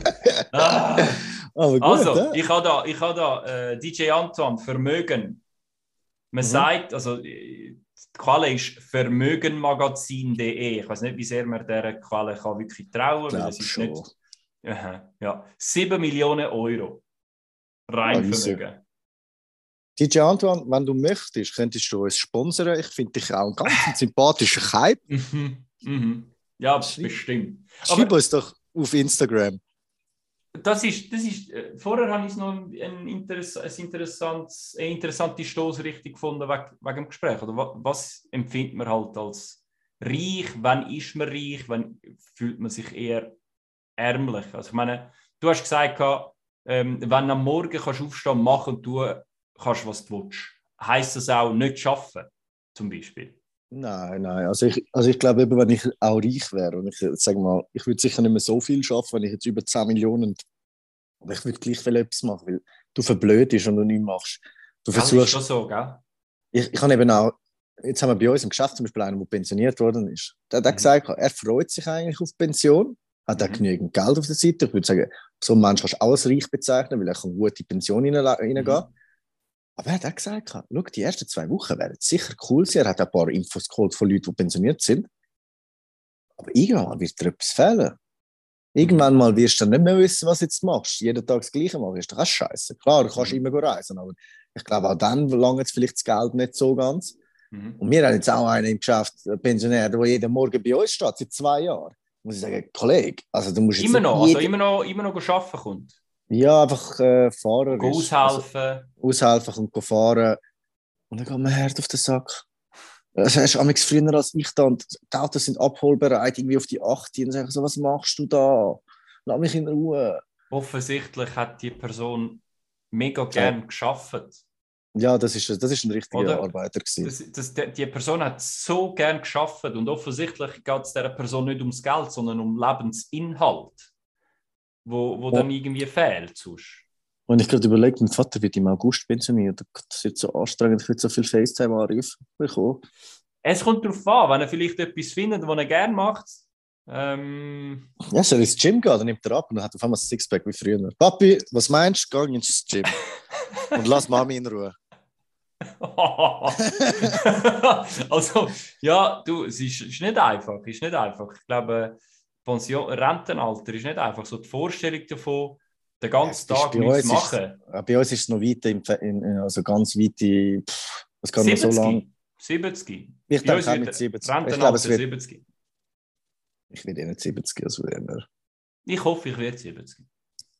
Ah. Gut, also, ja. ich habe da, ich habe da äh, DJ Anton, Vermögen. Man mhm. sagt, also die Quelle ist vermögenmagazin.de. Ich weiß nicht, wie sehr man dieser Quelle kann wirklich trauen kann. Das ist schon. nicht. Ja, ja, 7 Millionen Euro. Rein ja, Vermögen. DJ Antoine, wenn du möchtest, könntest du uns sponsern. Ich finde dich auch ein ganz sympathischer Hype. Mhm. Mhm. Ja, Schreib, bestimmt. Schreib Aber, uns doch auf Instagram das ist, das ist, äh, vorher habe ich noch ein ein interessantes, eine interessante Stoßrichtung gefunden wegen, wegen dem Gespräch. Oder was, was empfindet man halt als reich? Wann ist man reich? Wann fühlt man sich eher ärmlich? Also ich meine, du hast gesagt, ähm, wenn du am Morgen kannst aufstehen, machen und tun kannst, was du willst. Heißt das auch nicht arbeiten, zum Beispiel? Nein, nein. Also ich, also ich glaube, wenn ich auch reich wäre, und ich sage mal, ich würde sicher nicht mehr so viel schaffen, wenn ich jetzt über 10 Millionen, aber ich würde gleich viel etwas machen, weil du verblödest und du nichts machst. Du versuchst. Das ist schon so, gell? Ich, ich habe eben auch, jetzt haben wir bei uns im Geschäft zum Beispiel einen, der pensioniert worden ist. Der hat mhm. gesagt, er freut sich eigentlich auf Pension, hat mhm. auch genügend Geld auf der Seite. Ich würde sagen, so ein Mensch kannst du auch als reich bezeichnen, weil er kann gut in die Pension reingehen. Mhm. Aber er hat auch gesagt, schau, die ersten zwei Wochen wären sicher cool sein. Er hat ein paar Infos geholt von Leuten, die pensioniert sind. Aber irgendwann wird dir etwas fehlen. Irgendwann mal wirst du nicht mehr wissen, was du jetzt machst. Jeden Tag das Gleiche machen, ist doch auch scheiße. Klar, du kannst mhm. immer reisen, aber ich glaube, auch dann lange vielleicht das Geld nicht so ganz. Mhm. Und wir haben jetzt auch einen im Geschäft, einen Pensionär, der jeden Morgen bei uns steht, seit zwei Jahren. Muss ich sagen, Kollege, also du musst jetzt Immer noch, also immer noch, immer noch arbeiten kommt? Ja, einfach äh, Fahrer. Aushelfen. Also, aushelfen und fahren. Und dann geht man hart auf den Sack. Das hast du früher als ich da und die Autos sind abholbereit, irgendwie auf die 8 und sagen so, was machst du da? Lass mich in Ruhe. Offensichtlich hat die Person mega gern ja. geschafft. Ja, das ist, das ist ein richtiger Oder? Arbeiter. Das, das, die Person hat so gern geschafft und offensichtlich geht es dieser Person nicht ums Geld, sondern um Lebensinhalt, wo, wo ja. dann irgendwie fehlt. Sonst. Und ich gerade überlegt, mein Vater wird im August pensioniert. Das wird so anstrengend, ich will so viel FaceTime-Anrufe bekommen. Es kommt darauf an, wenn er vielleicht etwas findet, was er gerne macht. Ähm... Ja, soll ins Gym gehen, dann nimmt er ab und dann hat auf einmal ein Sixpack wie früher. Papi, was meinst du? Geh ins Gym. und lass Mami in Ruhe. also, ja, du, es ist, ist, nicht einfach. Ist nicht einfach. Ich glaube, Pension, Rentenalter ist nicht einfach. So die Vorstellung davon, den ganzen Tag nichts machen. Ist, bei uns ist es noch weit, im, in, also ganz weit, in, pff, das kann 70, noch so lang. 70. Ich denke auch mit 70. Ich glaube, es wird, 70. Ich werde nicht 70, also wenn Ich hoffe, ich werde 70.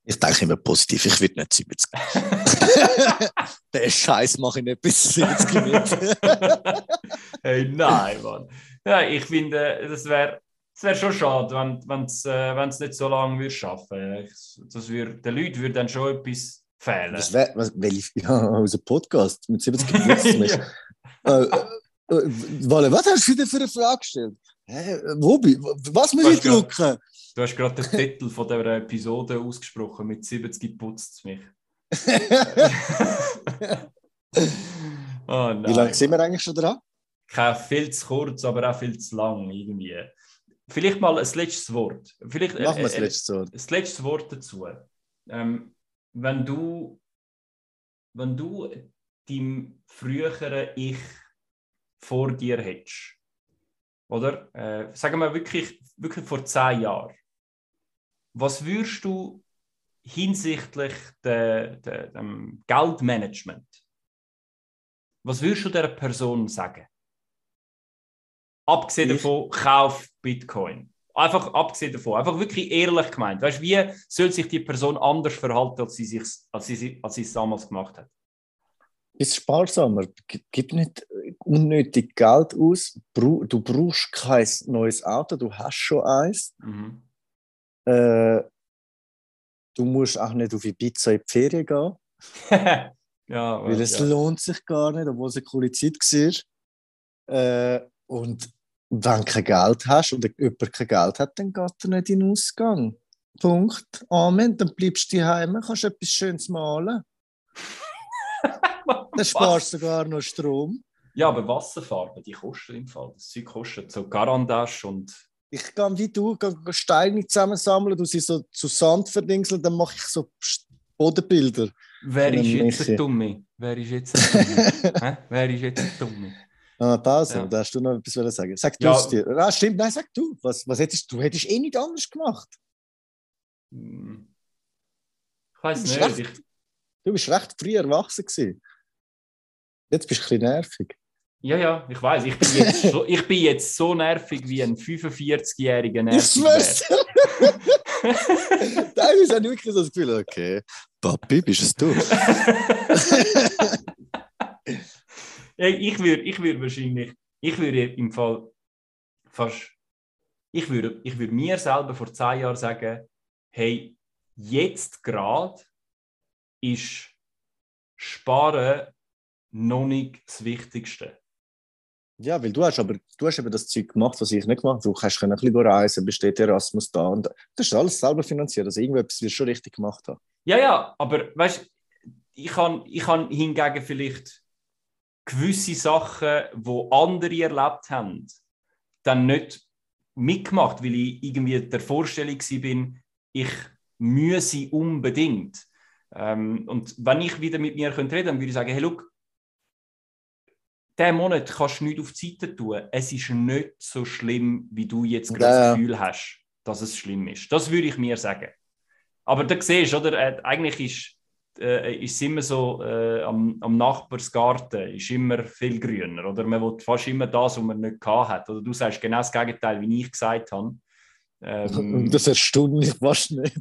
Ich denke immer positiv, ich werde nicht 70. Den Scheiß mache ich nicht bis 70 mit. hey, nein, Mann. Ja, ich finde, das wäre es wäre schon schade, wenn es äh, nicht so lange würde schaffen. Das wür, den Leuten würde dann schon etwas fehlen. Das wäre, was, welche, ja, unser Podcast mit 70 Geburtstagen. ja. äh, äh, was hast du wieder für eine Frage gestellt? Hä, wo Was muss ich drücken? Du hast gerade den Titel von dieser Episode ausgesprochen, mit 70 putzt es mich. oh, Wie lange sind wir eigentlich schon dran? Kein viel zu kurz, aber auch viel zu lang irgendwie. Vielleicht mal ein letztes Wort. Vielleicht, Machen wir äh, äh, letzte Wort. Das letzte Wort dazu. Ähm, wenn du, wenn du deinem früheren Ich vor dir hättest, oder? Äh, sagen wir wirklich, wirklich vor zehn Jahren, was würdest du hinsichtlich de, de, dem Geldmanagement, was würdest du der Person sagen? Abgesehen ich? davon, kauf Bitcoin. Einfach abgesehen davon, einfach wirklich ehrlich gemeint. Weißt, wie soll sich die Person anders verhalten, als sie, sich, als sie, als sie es damals gemacht hat? Ist sparsamer. Gib nicht unnötig Geld aus. Du brauchst kein neues Auto, du hast schon eins. Mhm. Äh, du musst auch nicht auf Ibiza in die Ferien gehen. ja, weil es ja. lohnt sich gar nicht, obwohl es eine coole Zeit war. Äh, und wenn du kein Geld hast oder jemand kein Geld hat, dann geht er nicht in den Ausgang. Punkt. Amen. Dann bleibst du daheim, kannst etwas Schönes malen. dann sparst du sogar noch Strom. Ja, aber Wasserfarben, die kosten im Fall. Das Zeug kostet so Garandasch und. Ich gehe wie du, gehe Steine zusammensammeln, du sie so zu Sand verdingseln, dann mache ich so Bodenbilder. Wer ist jetzt der Dumme? Wer ist jetzt der Dumme? Wer ist jetzt der Dumme? Ah, Pause, ja. da hast du noch etwas sagen. Sag du es dir. Ah, stimmt, nein, sag du. Was, was hättest du? hättest eh nicht anders gemacht. Hm. Ich weiß nicht. Recht, ich... Du bist recht früh erwachsen gewesen. Jetzt bist du ein bisschen nervig. Ja, ja, ich weiß. Ich bin jetzt so, ich bin jetzt so nervig wie ein 45-jähriger nervig. Ich schwör's Teilweise habe ich wirklich das Gefühl, okay, Papi, bist es du? ich würde ich würd wahrscheinlich, ich würde im Fall fast, ich würde, ich würde mir selber vor zwei Jahren sagen, hey, jetzt gerade ist Sparen noch nicht das Wichtigste. Ja, weil du hast aber du hast eben das Zeug gemacht, was ich nicht gemacht habe. Du kannst ein bisschen reisen, besteht Erasmus da und das ist alles selber finanziert. Also irgendetwas wirst du schon richtig gemacht haben. Ja, ja, aber weißt ich kann, ich kann hingegen vielleicht gewisse Sachen, wo andere erlebt haben, dann nicht mitgemacht, weil ich irgendwie der Vorstellung bin, ich müsse unbedingt. Ähm, und wenn ich wieder mit mir könnte reden, dann würde ich sagen, hey, look, diesen Monat kannst du nichts auf die Seite tun. Es ist nicht so schlimm, wie du jetzt gerade Ja. das Gefühl hast, dass es schlimm ist. Das würde ich mir sagen. Aber du siehst, oder, äh, eigentlich ist, äh, ist es immer so, äh, am, am Nachbarsgarten ist immer viel grüner. Oder man will fast immer das, was man nicht gehabt hat. Oder du sagst genau das Gegenteil, wie ich gesagt habe. Ähm, das erstaunt mich fast nicht.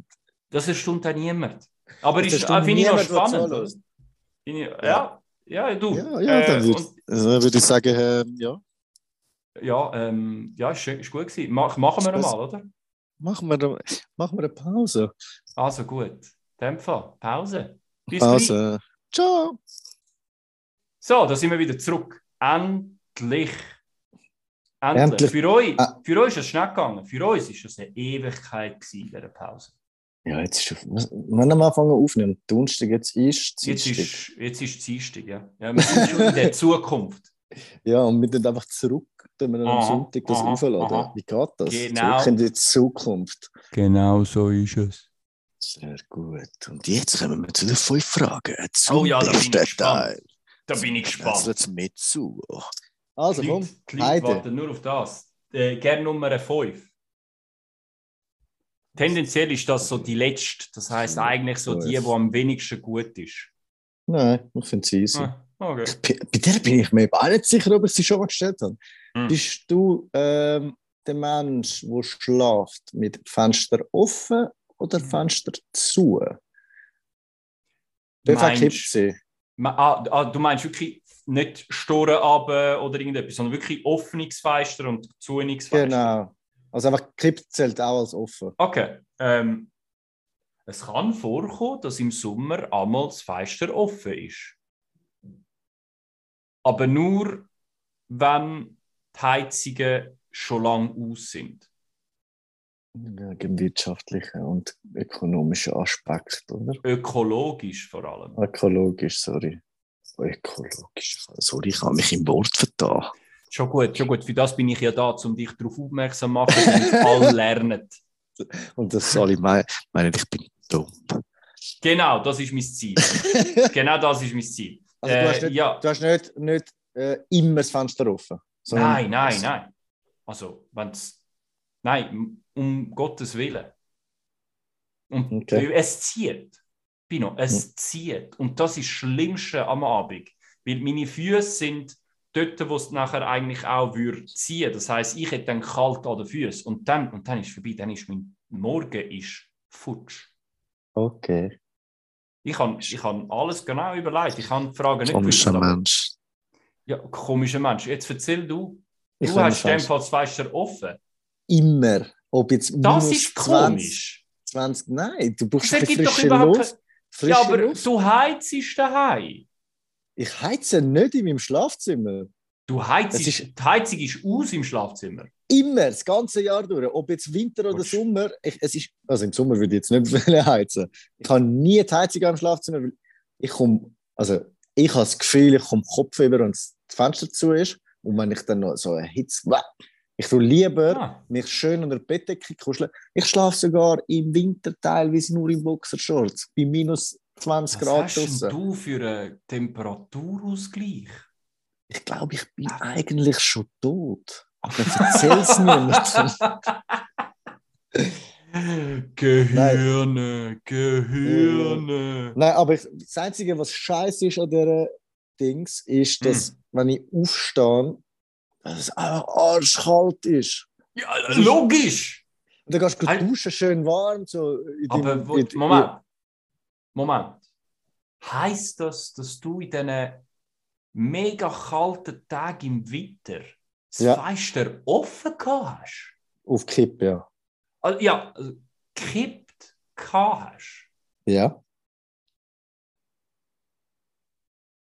das erstaunt auch niemand. Aber Das ist, äh, finde ich noch spannend. ich- Ja, ja, du. Ja, ja, äh, dann und- würde also würd ich sagen, äh, ja, Ja, ähm, ja, ist, ist gut gewesen. Mach, machen wir mal, oder? machen wir, machen wir eine Pause. Also gut. In dem Fall. Pause. Bis gleich. Pause. Ciao. So, da sind wir wieder zurück. Endlich. Endlich. Endlich. Für, euch, Ah. für euch ist es schnell gegangen. Für uns ist es eine Ewigkeit gewesen, diese Pause. Ja, jetzt ist es. Wenn wir anfangen aufnehmen, Donnerstag, jetzt ist Jetzt Dienstag. ist, jetzt ist Dienstag, ja. ja. Wir sind schon in der Zukunft. Ja, und wir dann einfach zurück, wenn wir dann am Sonntag das aha, aufladen. aha. Wie geht das? Genau. Zurück in die Zukunft. Genau so ist es. Sehr gut. Und jetzt kommen wir zu den fünf Fragen. Zum Oh ja, da bin ich gespannt. Teil. Da bin ich gespannt. Jetzt mit zu. Also Die komm, die Leute warten nur auf das. Äh, gerne Nummer 5. Tendenziell ist das so die letzte. Das heißt eigentlich so die, die am wenigsten gut ist. Nein, ich finde es easy. Ah, okay. Bei bei der bin ich mir auch nicht sicher, ob ich sie schon mal gestellt habe. Hm. Bist du ähm, der Mensch, der schlaft mit Fenster offen oder. Fenster zu? Wie viel Meinst- kippt sie? Ah, ah, du meinst wirklich nicht Storen aber oder irgendetwas, sondern wirklich Öffnungsfenster und Zuhnungsfenster. Genau. Also einfach kippt zählt auch als offen. Okay. Ähm, es kann vorkommen, dass im Sommer einmal das Fenster offen ist. Aber nur, wenn die Heizungen schon lange aus sind. Wegen wirtschaftlichen und ökonomischen Aspekt, oder? Ökologisch vor allem. Ökologisch, sorry. Ökologisch. Sorry, ich habe mich im Wort vertan. Schon gut, schon gut. Für das bin ich ja da, um dich darauf aufmerksam zu machen, damit alle lernen. Und das alle me- meinen, ich bin dumm. Genau, das ist mein Ziel. Genau das ist mein Ziel. Also du hast Äh, nicht, ja. du hast nicht, nicht äh, immer das Fenster offen. Nein, nein, nein. Also, wenn's. Nein, um Gottes Willen. Und Okay. es zieht. Pino, es zieht. Und das ist das Schlimmste am Abend. Weil meine Füße sind dort, wo es nachher eigentlich auch würde ziehen. Das heißt, ich hätte dann kalt an den Füßen. Und dann, und dann ist es vorbei. Dann ist mein Morgen ist futsch. Okay. Ich habe ich hab alles genau überlegt. Ich habe die Frage nicht Komischer aber- Mensch. Ja, komischer Mensch. Jetzt erzähl du. Ich Du hast in dem Fall das Fenster offen. Immer. Ob jetzt Das ist 20, komisch. 20, nein, du brauchst Das ein frische Luft. Frische Ja, aber Luft. du heizst daheim. Ich heize nicht in meinem Schlafzimmer. Du heizst, ist- die Heizung ist aus im Schlafzimmer. Immer, das ganze Jahr durch. Ob jetzt Winter oder. Sommer. Ich, es ist, also im Sommer würde ich jetzt nicht heizen. Ich habe nie die Heizung im Schlafzimmer. weil Ich komme, also ich habe das Gefühl, ich komme Kopf über und das Fenster zu ist. Und wenn ich dann noch so eine Hitze. Ich tue lieber Ah, mich schön unter die Bettdecke kuscheln. Ich schlafe sogar im Winter teilweise nur in Boxershorts. Bei minus 20 was Grad hast denn draußen. du für einen Temperaturausgleich? Ich glaube, ich bin eigentlich schon tot. Aber erzähl's mir nicht. Gehirne, Gehirne. Nein, aber ich, das Einzige, was scheiße ist an dieser Dings, ist, dass, Hm. wenn ich aufstehe, dass es einfach arschkalt ist. Ja, logisch. Und dann gehst du Halt. duschen, schön warm. So Aber deinem- in- Moment. Moment. Heißt das, dass du in diesen mega kalten Tagen im Winter das Ja. Fenster offen gehabt hast? Auf Kipp, ja. Also, ja, also, gekippt gehabt hast? Ja.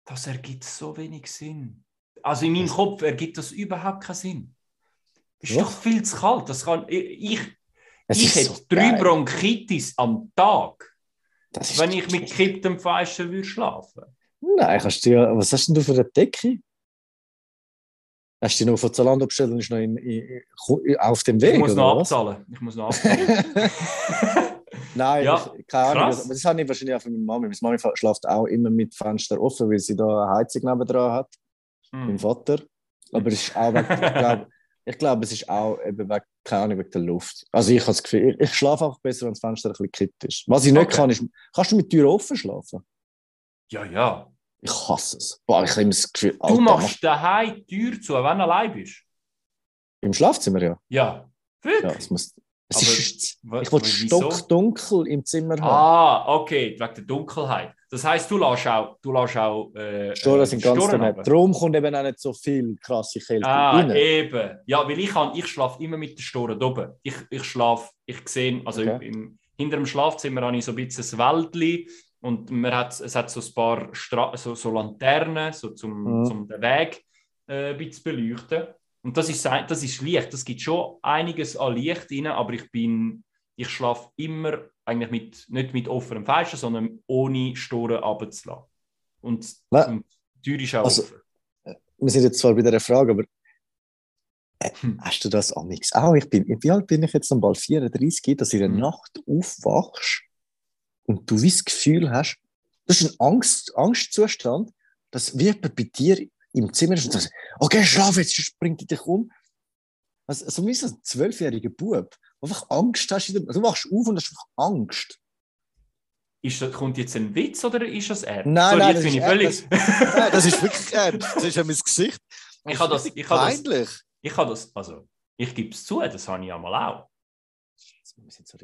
Das ergibt so wenig Sinn. Also in meinem Kopf ergibt das überhaupt keinen Sinn. Ist Doch. doch viel zu kalt. Das kann, ich ich, Es ich hätte so drei geil. Bronchitis am Tag, Das wenn ich mit gekipptem Fenster würde schlafen. Nein, kannst du ja, was hast denn du für eine Decke? Hast du die noch von Zalando bestellt und ist noch in, in, in, auf dem Weg? Ich muss noch was? abzahlen. Ich muss noch abzahlen. Nein, Ja, ich, keine Ahnung. krass. Das, das habe ich wahrscheinlich auch von meiner Mami. Meine Mami schläft auch immer mit Fenster offen, weil sie da eine Heizung nebendran hat. Mein Hm. Vater. Aber es ist auch wegen, ich glaube, ich glaube, es ist auch eben wegen, keine Ahnung, wegen der Luft. Also ich habe das Gefühl, ich, schlafe einfach besser, wenn das Fenster ein bisschen gekippt ist. Was ich nicht Okay. kann, ist, kannst du mit Tür offen schlafen? Ja, ja. Ich hasse es. Boah, ich habe immer das Gefühl, Du Alter, machst daheim die Tür zu, wenn du allein bist. Im Schlafzimmer, ja. Ja. ja Wirklich? es muss, es ist, wa- ich wieso? stockdunkel im Zimmer haben. Ah, okay, wegen der Dunkelheit. Das heisst, du lässt auch, du lässt auch äh, Storen äh, sind ganz daneben. Darum kommt eben auch nicht so viel krasse Kälte Ah, rein. eben. Ja, weil ich, kann- ich schlafe immer mit den Storen oben. Ich, ich schlafe, ich sehe, also Okay. im, hinter dem Schlafzimmer habe ich so ein bisschen ein Wäldli und man hat, es hat so ein paar Stra so, so Laternen, so zum, Mhm. zum den Weg äh, ein bisschen zu beleuchten. Und das ist, das ist Licht. Das gibt schon einiges an Licht rein, aber ich bin, ich schlafe immer eigentlich mit, nicht mit offenem Fenster, sondern ohne Storen runterzulassen. Und, Was? und die Tür ist auch Also- offen. Wir sind jetzt zwar bei dieser Frage, aber äh, Hm. hast du das auch nichts? Auch ich bin, wie alt bin ich jetzt? Bald 34, dass du in der Mhm. Nacht aufwachst und du wie das Gefühl hast, das ist ein Angst, Angstzustand, dass wie jemand bei dir im Zimmer ist und sagt, okay, schlaf jetzt, sonst bringt dich um. Also, so wie so ein zwölfjähriger Bub, einfach Angst hast. der- Du wachst auf und hast einfach Angst. Ist das, kommt jetzt ein Witz oder ist das ernst? Nein, Sorry, nein, jetzt das bin ist ich völlig. Nein, das ist wirklich ernst. Das ist ja mein Gesicht. ich habe das, ich habe das, ich habe das, also ich gebe es zu, das habe ich ja mal auch.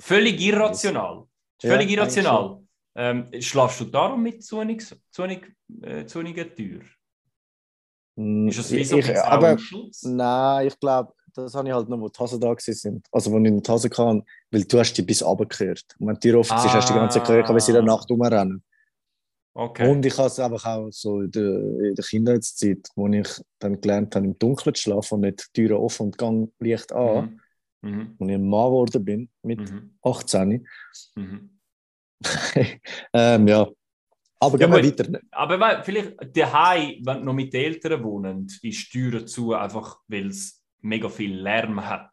Völlig irrational. Ja, Völlig irrational. Ähm, schlafst du darum mit zunig, zunig, äh, Tür? Ist das wie so ich- aber nein, ich glaube, das habe ich halt noch, wo die Hosen da sind. Also, wo ich in die Hose kam, weil du hast die bis runtergekehrt. Und wenn die Tür offen ist, hast du die ganze gehört, wie sie in der Ah. Nacht rumrennen. Okay. Und ich habe es einfach auch so in der, in der Kindheitszeit, wo ich dann gelernt habe, im Dunkeln zu schlafen und nicht die Türen offen und Gang Licht an. Mhm. Mhm. Und ich ein Mann geworden bin, mit Mhm. 18. Mhm. ähm, ja. Aber Ja, gehen wir weiter. Aber weil, vielleicht daheim, wenn noch mit den Eltern wohnen, ist die Tür zu, einfach weil es mega viel Lärm hat.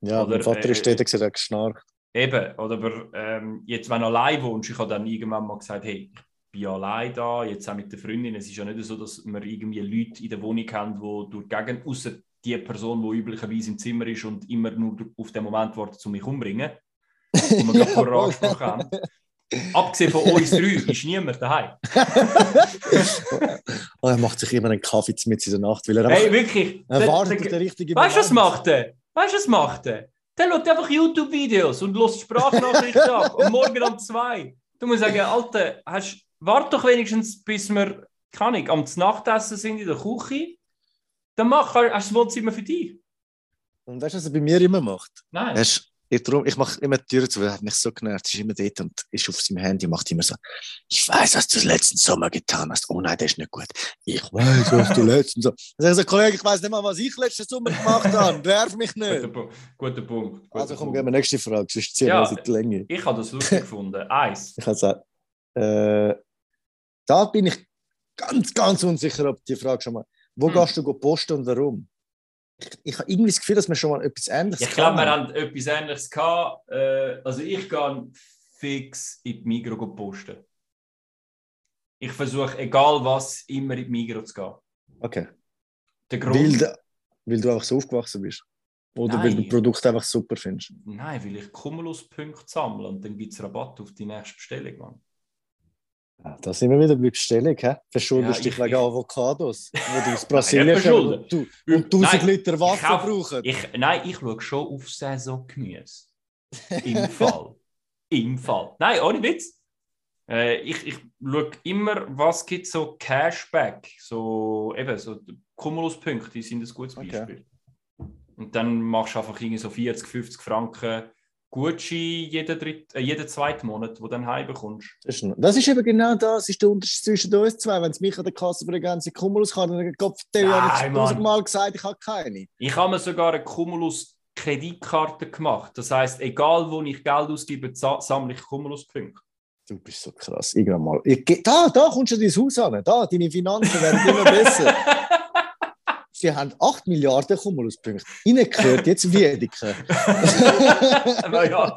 Ja, Oder, mein Vater äh, ist stetig gesagt, geschnarcht. Eben, oder aber, ähm, jetzt, wenn du allein wohnst, ich habe dann irgendwann mal gesagt, hey, ich bin allein da, jetzt auch mit der Freundin. Es ist ja nicht so, dass wir irgendwie Leute in der Wohnung haben, die durch die Gegend, außer die Person, die üblicherweise im Zimmer ist und immer nur auf den Moment wartet, um mich umzubringen. Wo wir gerade vorher angesprochen haben. Abgesehen von uns drei ist niemand daheim. oh, er macht sich immer einen Kaffee mit in der Nacht, weil er einfach Hey, wirklich. er Der- wartet der- den richtigen Weißt du, was macht er? Weißt du, was macht er? Der schaut einfach YouTube-Videos und lässt Sprachnachrichten ab. Und morgen um zwei. Du musst sagen, Alter, hast, warte doch wenigstens, bis wir, kann ich, am Nachtessen sind in der Küche. Dann mach, hast du das Wohnzimmer für dich. Und weißt du, was er bei mir immer macht? Nein. Er ist, ich drum, ich mache immer die Tür zu, weil er hat mich so genervt. Er ist immer dort und ist auf seinem Handy und macht immer so: Ich weiß, was du letzten Sommer getan hast. Oh nein, das ist nicht gut. Ich weiß, was du letzten Sommer. Dann sage ich so: Kollege, ich weiß nicht mal, was ich letzten Sommer gemacht habe. Werf mich Guter, nicht. Punkt. Guter Punkt. Guter Also komm, Punkt. gehen wir nächste Frage, sonst ziehen Ja. wir die Länge. Ich habe das lustig gefunden. Eins. Ich habe gesagt, äh, da bin ich ganz, ganz unsicher, ob die Frage schon mal. Wo Hm. gehst du posten und warum? Ich, ich habe irgendwie das Gefühl, dass wir schon mal etwas Ähnliches Ich glaube, wir hatten. haben etwas Ähnliches gehabt. Äh, also ich gehe fix in die Migros go posten. Ich versuche, egal was, immer in die Migros zu gehen. Okay. Der Grund, Weil, du- weil du einfach so aufgewachsen bist. Oder weil du Nein. das Produkt einfach super findest. Nein, weil ich Cumulus-Punkte sammle und dann gibt es Rabatt auf die nächste Bestellung. Mann. Da sind wir wieder bei Bestellung. He? Verschuldest Ja, dich ich- wegen ich- Avocados, die du aus Brasilien verschulden. und, und 1000 Nein, Liter ich Wasser kauf- brauchen. Ich, nein, ich schaue schon auf Saisongemüse. Im Fall. Im Fall. Nein, ohne Witz. Äh, ich, ich schaue immer, was gibt so Cashback, so eben so Cumulus-Punkte, die sind ein gutes Okay. Beispiel. Und dann machst du einfach irgendwie so 40, 50 Franken Gucci jeden, dritt, äh, jeden zweiten Monat, wo du dann heimbekommst. Das ist, das ist eben genau das, ist der Unterschied zwischen uns zwei. Wenn es mich an der Kasse für den ganzen Cumulus kann, dann Kopf, der Nein, tausendmal gesagt, ich habe keine. Ich habe mir sogar eine Cumulus-Kreditkarte gemacht. Das heißt, egal wo ich Geld ausgebe, sammle ich Cumulus-Punkte. Du bist so krass. Irgendwann mal. Ich, da, da kommst du in dein Haus an. Da, deine Finanzen werden immer besser. Sie haben 8 Milliarden Cumuluspunkte. Ihnen gehört jetzt Wiedeke. naja,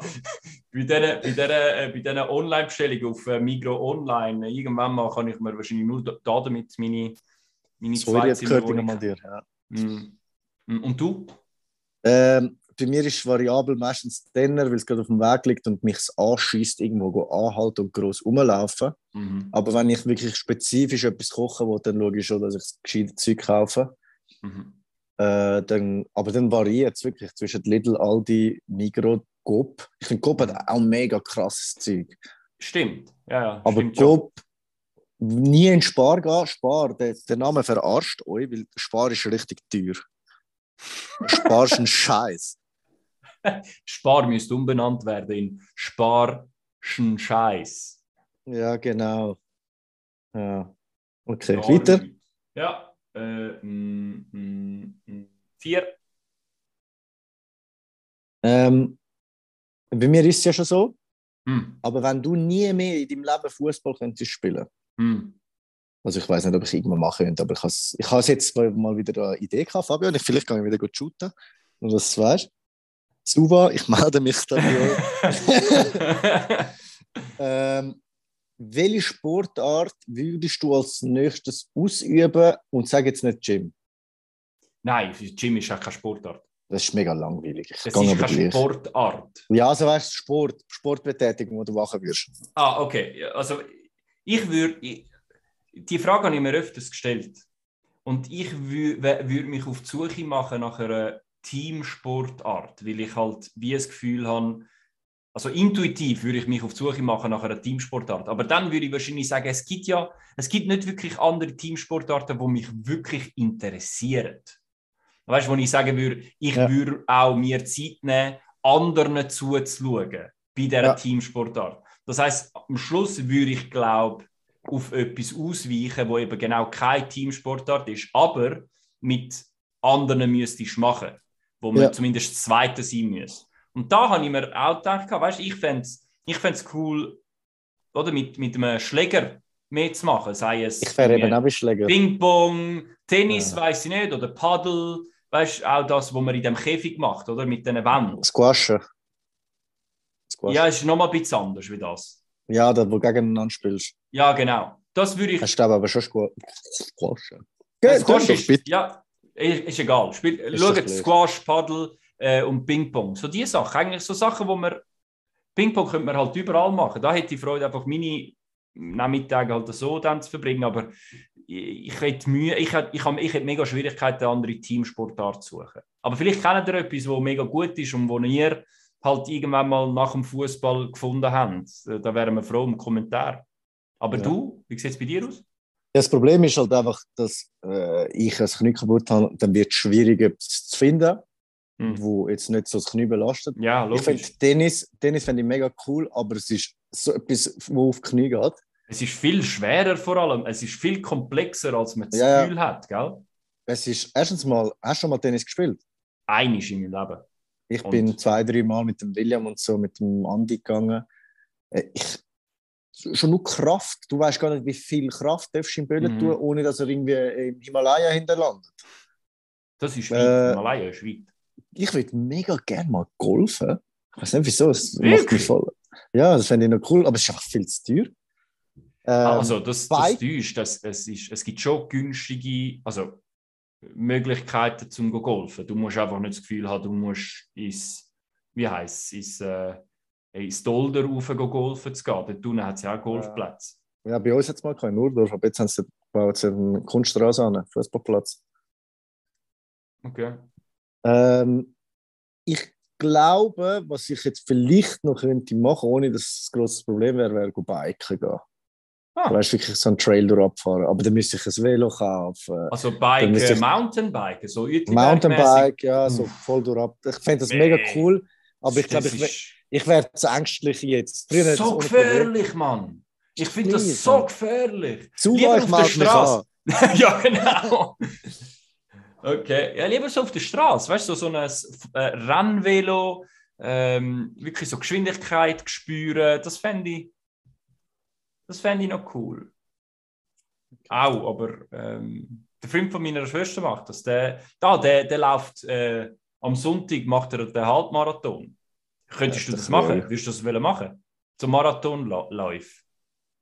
bei diesen bei dieser, äh, bei diesen Online-Bestellungen auf äh, Migro Online, irgendwann mal kann ich mir wahrscheinlich nur da damit meine, meine Sorry, jetzt gehört Zweizimmerwohnung- mal dir. Ja. Mm. Mm, Und du? Ähm, bei mir ist variabel meistens dann, weil es gerade auf dem Weg liegt und mich anschießt, irgendwo anhalten und groß rumlaufen. Mhm. Aber wenn ich wirklich spezifisch etwas kochen will, dann schaue ich schon, dass ich das gescheite Zeug kaufe. Mhm. Äh, dann, aber dann variiert es wirklich zwischen Lidl, Aldi, Migros, Coop. Ich finde, Coop hat auch mega krasses Zeug. Stimmt. Ja, ja, Aber stimmt. Coop, nie in Spar gehen. Spar, der, der Name verarscht euch, weil Spar ist richtig teuer. Spar ist ein Scheiß. Spar müsste umbenannt werden in Sparschen Scheiß. Ja, genau. Ja. Okay, Gar weiter. Ja. Äh, mm, mm, mm. Vier. Ähm, bei mir ist es ja schon so, Hm. aber wenn du nie mehr in deinem Leben Fußball könntest spielen, Hm. also ich weiß nicht, ob ich irgendwann machen könnte, aber ich habe ich has jetzt mal wieder eine Idee gehabt, Fabian. Ich, vielleicht kann ich wieder gut shooten. Und das weißt Suva, ich melde mich da bei euch. ähm, welche Sportart würdest du als nächstes ausüben und sag jetzt nicht Gym? Nein, Gym ist ja keine Sportart. Das ist mega langweilig. Ich gang ist keine. Sportart. Ja, also weißt du, Sport, Sportbetätigung, wo du machen wirst. Ah, okay. Also ich würde, die Frage habe ich mir öfters gestellt. Und ich würde mich auf die Suche machen nach einer Teamsportart, weil ich halt wie das Gefühl habe, also intuitiv würde ich mich auf die Suche machen nach einer Teamsportart. Aber dann würde ich wahrscheinlich sagen, es gibt ja, es gibt nicht wirklich andere Teamsportarten, die mich wirklich interessieren. Weißt du, wo ich sagen würde, ich Ja. würde auch mir Zeit nehmen, anderen zuzuschauen bei dieser Ja. Teamsportart. Das heißt, am Schluss würde ich, glaube auf etwas ausweichen, wo eben genau keine Teamsportart ist, aber mit anderen müsstest du machen, wo man Ja. zumindest das Zweite sein muss. Und da habe ich mir auch gedacht, weißt, ich fände es ich fänd's cool, oder, mit, mit einem Schläger mehr zu machen, sei es Ich wäre eben auch Schläger. Ping-Pong, Tennis, Ja. weiß ich nicht, oder Paddel, weißt du, auch das, was man in dem Käfig macht, oder, mit den Wänden. Squashen. Squash. Ja, ist nochmal ein bisschen anders wie das. Ja, da wo du gegeneinander spielst. Ja, genau. Das würde ich Hast du aber schon Squa- Squashen. Squash ist, ja, ist, ist egal. Spiel, Ist schaut. Squash, Paddel äh, und Ping-Pong. So diese Sachen. Eigentlich so Sachen, wo man. Ping-Pong könnte man halt überall machen. Da hätte ich Freude, einfach meine Nachmittage halt so dann zu verbringen. Aber ich, hätte Mühe, ich hätte, ich, habe, ich hätte mega Schwierigkeiten, eine andere Teamsportart zu suchen. Aber vielleicht kennt ihr etwas, was mega gut ist und wo ihr halt irgendwann mal nach dem Fußball gefunden habt. Äh, Da wären wir froh um einen Kommentar. Aber Ja. du, wie sieht es bei dir aus? Das Problem ist halt einfach, dass äh, ich ein Knie kaputt habe. Dann wird es schwierig, etwas zu finden, Hm. wo jetzt nicht so das Knie belastet. Ja, Ich logisch. finde Tennis, Tennis finde ich mega cool, aber es ist so etwas, wo auf die Knie geht. Es ist viel schwerer vor allem. Es ist viel komplexer, als man das Ja. Gefühl hat, gell? Es ist erstens mal, hast du schon mal Tennis gespielt? Einisch in meinem Leben. Ich Und? bin zwei, drei Mal mit dem William und so, mit dem Andi gegangen. Äh, Ich, schon nur Kraft. Du weißt gar nicht, wie viel Kraft darfst du im Böllen Mhm. tun, ohne dass er irgendwie im Himalaya hinterlandet. Das ist weit. Äh, Himalaya ist weit. Ich würde mega gerne mal golfen. Ich weiß nicht wieso, es macht mich voll. Ja, das fände ich noch cool, aber es ist einfach viel zu teuer. Ähm, also, das, das täuscht. Das, es, ist, es gibt schon günstige also, Möglichkeiten zum go golfen. Du musst einfach nicht das Gefühl haben, du musst ins, wie heisst es, ins, äh, ins Dolder rauf go golfen zu gehen. Dort unten hat es ja auch Golfplätze. ja, bei uns jetzt mal kein Nurdorf, aber jetzt haben sie bauen sie eine Kunststraße an, einen Fußballplatz. Okay. Ähm, ich glaube, was ich jetzt vielleicht noch könnte machen, ohne dass es ein grosses Problem wäre, wäre biken gehen. Ah. Weißt du, wirklich so einen Trail durchabfahren. Aber dann müsste ich ein Velo kaufen. Also Bike, ich- Mountainbike, so. Mountainbike, ja, so Uff. voll durchab. Ich fände das Nee. mega cool, aber ich glaube, ich, wär- ich wäre zu ängstlich jetzt. Früher so gefährlich, Mann. Ich finde das so gefährlich. Zu Lieber weit auf der Straße. ja, genau. Okay, ja, lieber so auf der Straße, weißt du, so, so ein äh, Rennvelo, ähm, wirklich so Geschwindigkeit spüren, das fände ich, das fände ich noch cool. Auch, aber ähm, der Freund von meiner Schwester macht das. Der, da, der, der läuft äh, am Sonntag macht er den Halbmarathon. Könntest Ja, du das machen? Würdest du das wollen machen? Zum Marathonlauf?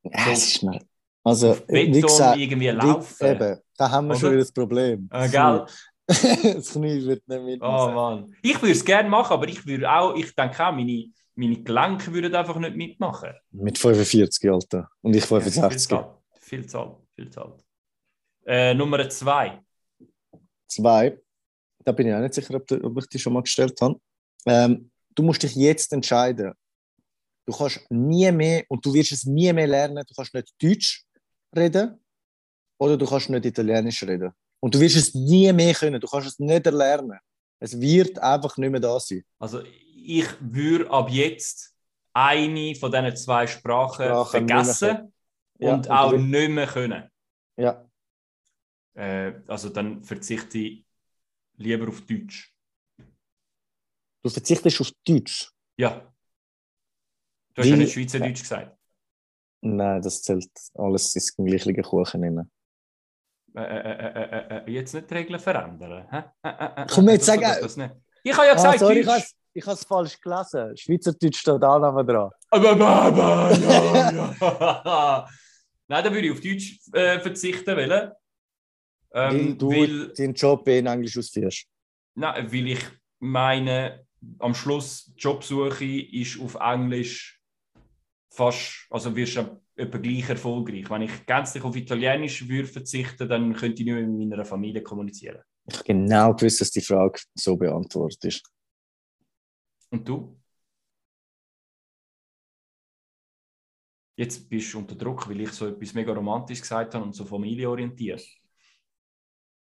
Ja, es ist mir. Also, Auf wie Beton gesagt, irgendwie wie, laufen? eben, da haben wir schon Oder? wieder das Problem. Äh, gell? das Knie wird nicht Oh mitmachen. Mann. Ich würde es gerne machen, aber ich würde auch, ich denke auch, meine, meine Gelenke würden einfach nicht mitmachen. Mit 45, Alter. Und ich Ja, viel 65. zu alt. Viel zu alt. Viel zu alt. Äh, Nummer zwei. Zwei. Da bin ich auch nicht sicher, ob, ob ich die schon mal gestellt habe. Ähm, du musst dich jetzt entscheiden. Du kannst nie mehr, und du wirst es nie mehr lernen, du kannst nicht Deutsch reden oder du kannst nicht Italienisch reden. Und du wirst es nie mehr können, du kannst es nicht erlernen. Es wird einfach nicht mehr da sein. Also ich würde ab jetzt eine von diesen zwei Sprachen, Sprachen vergessen Ja, und und auch nicht mehr können. Ja, Äh, also dann verzichte ich lieber auf Deutsch. du verzichtest auf Deutsch. Ja. Du hast ja nicht Schweizerdeutsch gesagt. Nein, das zählt alles ins gleiche Kuchen rein. Äh, äh, äh, äh, äh, jetzt nicht die Regeln verändern. Hä? Äh, äh, äh, Komm, äh, jetzt sag- das- das nicht. Ich habe ja Ah, gesagt, sorry, ich has- ich habe es falsch gelesen. Schweizerdeutsch steht auch noch dran. Aber, aber, ja, ja. Nein, dann würde ich auf Deutsch äh, verzichten wollen. Weil Ähm, du weil, deinen Job in Englisch ausführst. nein, weil ich meine, am Schluss die Jobsuche ist auf Englisch fast, also wirst du etwa gleich erfolgreich. Wenn ich gänzlich auf Italienisch würde verzichten, dann könnte ich nicht mehr mit meiner Familie kommunizieren. Ich habe genau gewusst, dass die Frage so beantwortet ist. Und du? Jetzt bist du unter Druck, weil ich so etwas mega romantisch gesagt habe und so familienorientiert.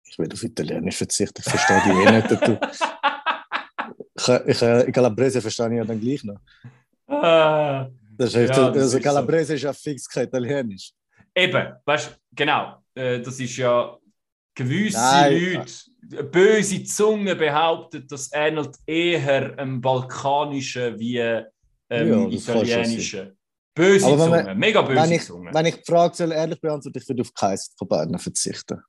Ich will auf Italienisch verzichten, ich verstehe die eh nicht. Du. Ich, ich, ich, Calabrese verstehe ich ja dann gleich noch. Ah. Das ist, Ja, das also Calabrese ist ja fix kein Italienisch. Eben, weißt du, genau. Äh, das ist ja gewisse Nein. Leute, böse Zunge behauptet, das ähnelt eher einem balkanischen wie ähm, Ja, italienischen. Böse Aber Zunge, man- mega böse Wenn ich, Zunge. wenn ich die Frage soll ehrlich beantworten, ich würde auf keins von beiden verzichten.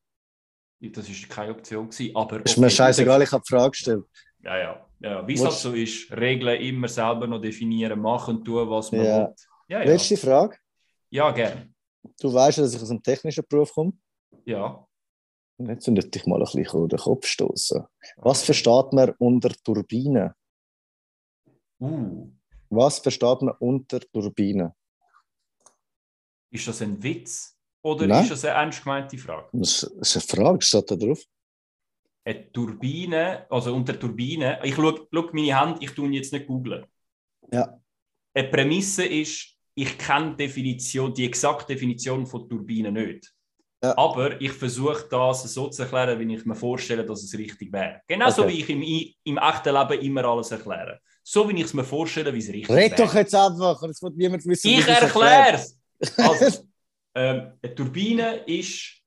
Das ist keine Option gewesen, aber Ist mir scheißegal, ich habe die Frage gestellt. Ja, ja. Ja. Wie es halt so ist, Regeln immer selber noch definieren, machen, tun, was man Ja. will. Ja, ja. Letzte Frage. Ja, gerne. Du weißt, dass ich aus einem technischen Beruf komme. Ja. Und Jetzt sollte ich mal ein bisschen auf den Kopf stoßen. Was versteht man unter Turbine? Uh, Was versteht man unter Turbine? ist das ein Witz oder Nein. ist das eine ernst gemeinte Frage? Das ist eine Frage, steht da drauf. Eine Turbine, also unter Turbine, ich schaue schau meine Hand, ich tue jetzt nicht googeln. Ja. Eine Prämisse ist, ich kenne die Definition, die exakte Definition von Turbine nicht. Ja. Aber ich versuche das so zu erklären, wie ich mir vorstelle, dass es richtig wäre. Genauso Okay. wie ich im, im echten Leben immer alles erkläre. So wie ich es mir vorstelle, wie es richtig Red wäre. doch jetzt einfach, es wird niemand wissen, Ich erkläre es! Also, ähm, eine Turbine ist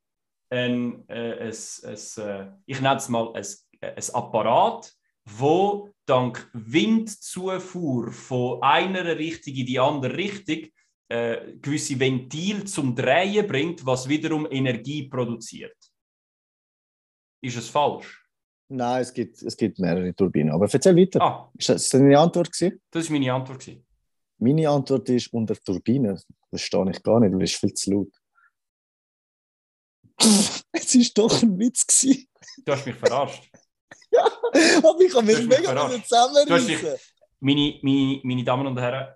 ein, äh, ein, ein, äh, ich nenne es mal ein, ein Apparat, wo dank Windzufuhr von einer Richtung in die andere Richtung äh, gewisse Ventil zum Drehen bringt, was wiederum Energie produziert. Ist es falsch? Nein, es gibt, es gibt mehrere Turbinen. Aber erzähl weiter. Ah, Ist das deine Antwort gewesen? das ist meine Antwort. gewesen. Meine Antwort ist unter Turbine. Das verstehe ich gar nicht, weil es ist viel zu laut. Es ist doch ein Witz gewesen. Du hast mich verarscht. Aber ich habe mich mega zusammenreißen. Meine, meine, meine Damen und Herren,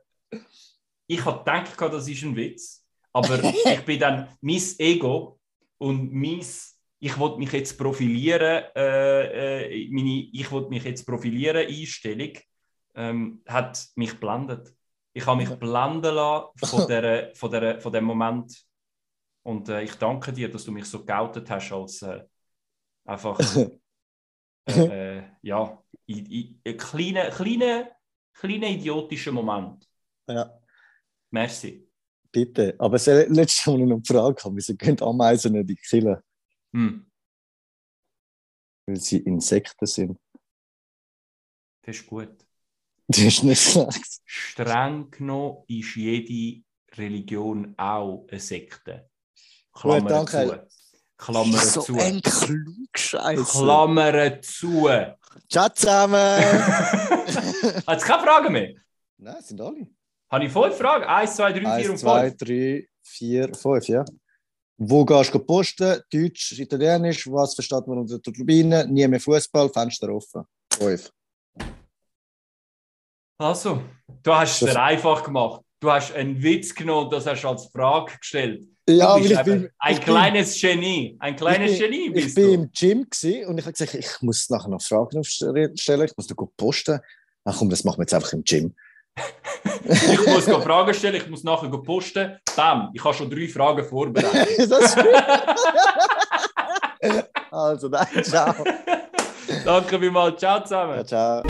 ich habe gedacht, das ist ein Witz, aber ich bin dann mein Ego und mein, ich wollte mich jetzt profilieren, äh, äh, meine, ich wollte mich jetzt profilieren Einstellung ähm, hat mich blendet. Ich habe mich blenden lassen von, der, von, der, von dem Moment und äh, ich danke dir, dass du mich so geoutet hast als äh, einfach äh, äh, ja, i, i, ein kleiner, kleiner, kleiner idiotischer Moment. Ja, Merci. bitte. Aber das letzte Mal noch eine Frage haben. Wieso gehen Ameisen nicht in die Kille? Hm, Weil sie Insekten sind. das ist gut. Das ist nicht schlecht. Streng genommen ist jede Religion auch eine Sekte. Gut, Klammer danke. zu. Klammern so zu. ein Klugscheißer. Klammern zu. Ciao zusammen. Hat es keine Fragen mehr? Nein, sind alle. Habe ich fünf Fragen? Eins, zwei, drei, vier Eins, und zwei, fünf. drei, vier, fünf, ja. Wo gehst du posten? Deutsch, Italienisch, was versteht man unter der Turbine? Nie mehr Fußball, Fenster offen. Fünf. Also, du hast es dir einfach gemacht. Du hast einen Witz genommen und das hast du als Frage gestellt. Ja, ich einfach bin, ein ich kleines Genie. Ein kleines ich bin, Genie bin, bist ich bin du. im Gym und ich habe gesagt, ich muss nachher noch Fragen aufstellen, ich muss gut posten. Ach komm, das machen wir jetzt einfach im Gym. Ich muss Fragen stellen, ich muss nachher posten. Bam, ich habe schon drei Fragen vorbereitet. das also, nein, ciao. Danke vielmals. Ciao zusammen. Ja, ciao.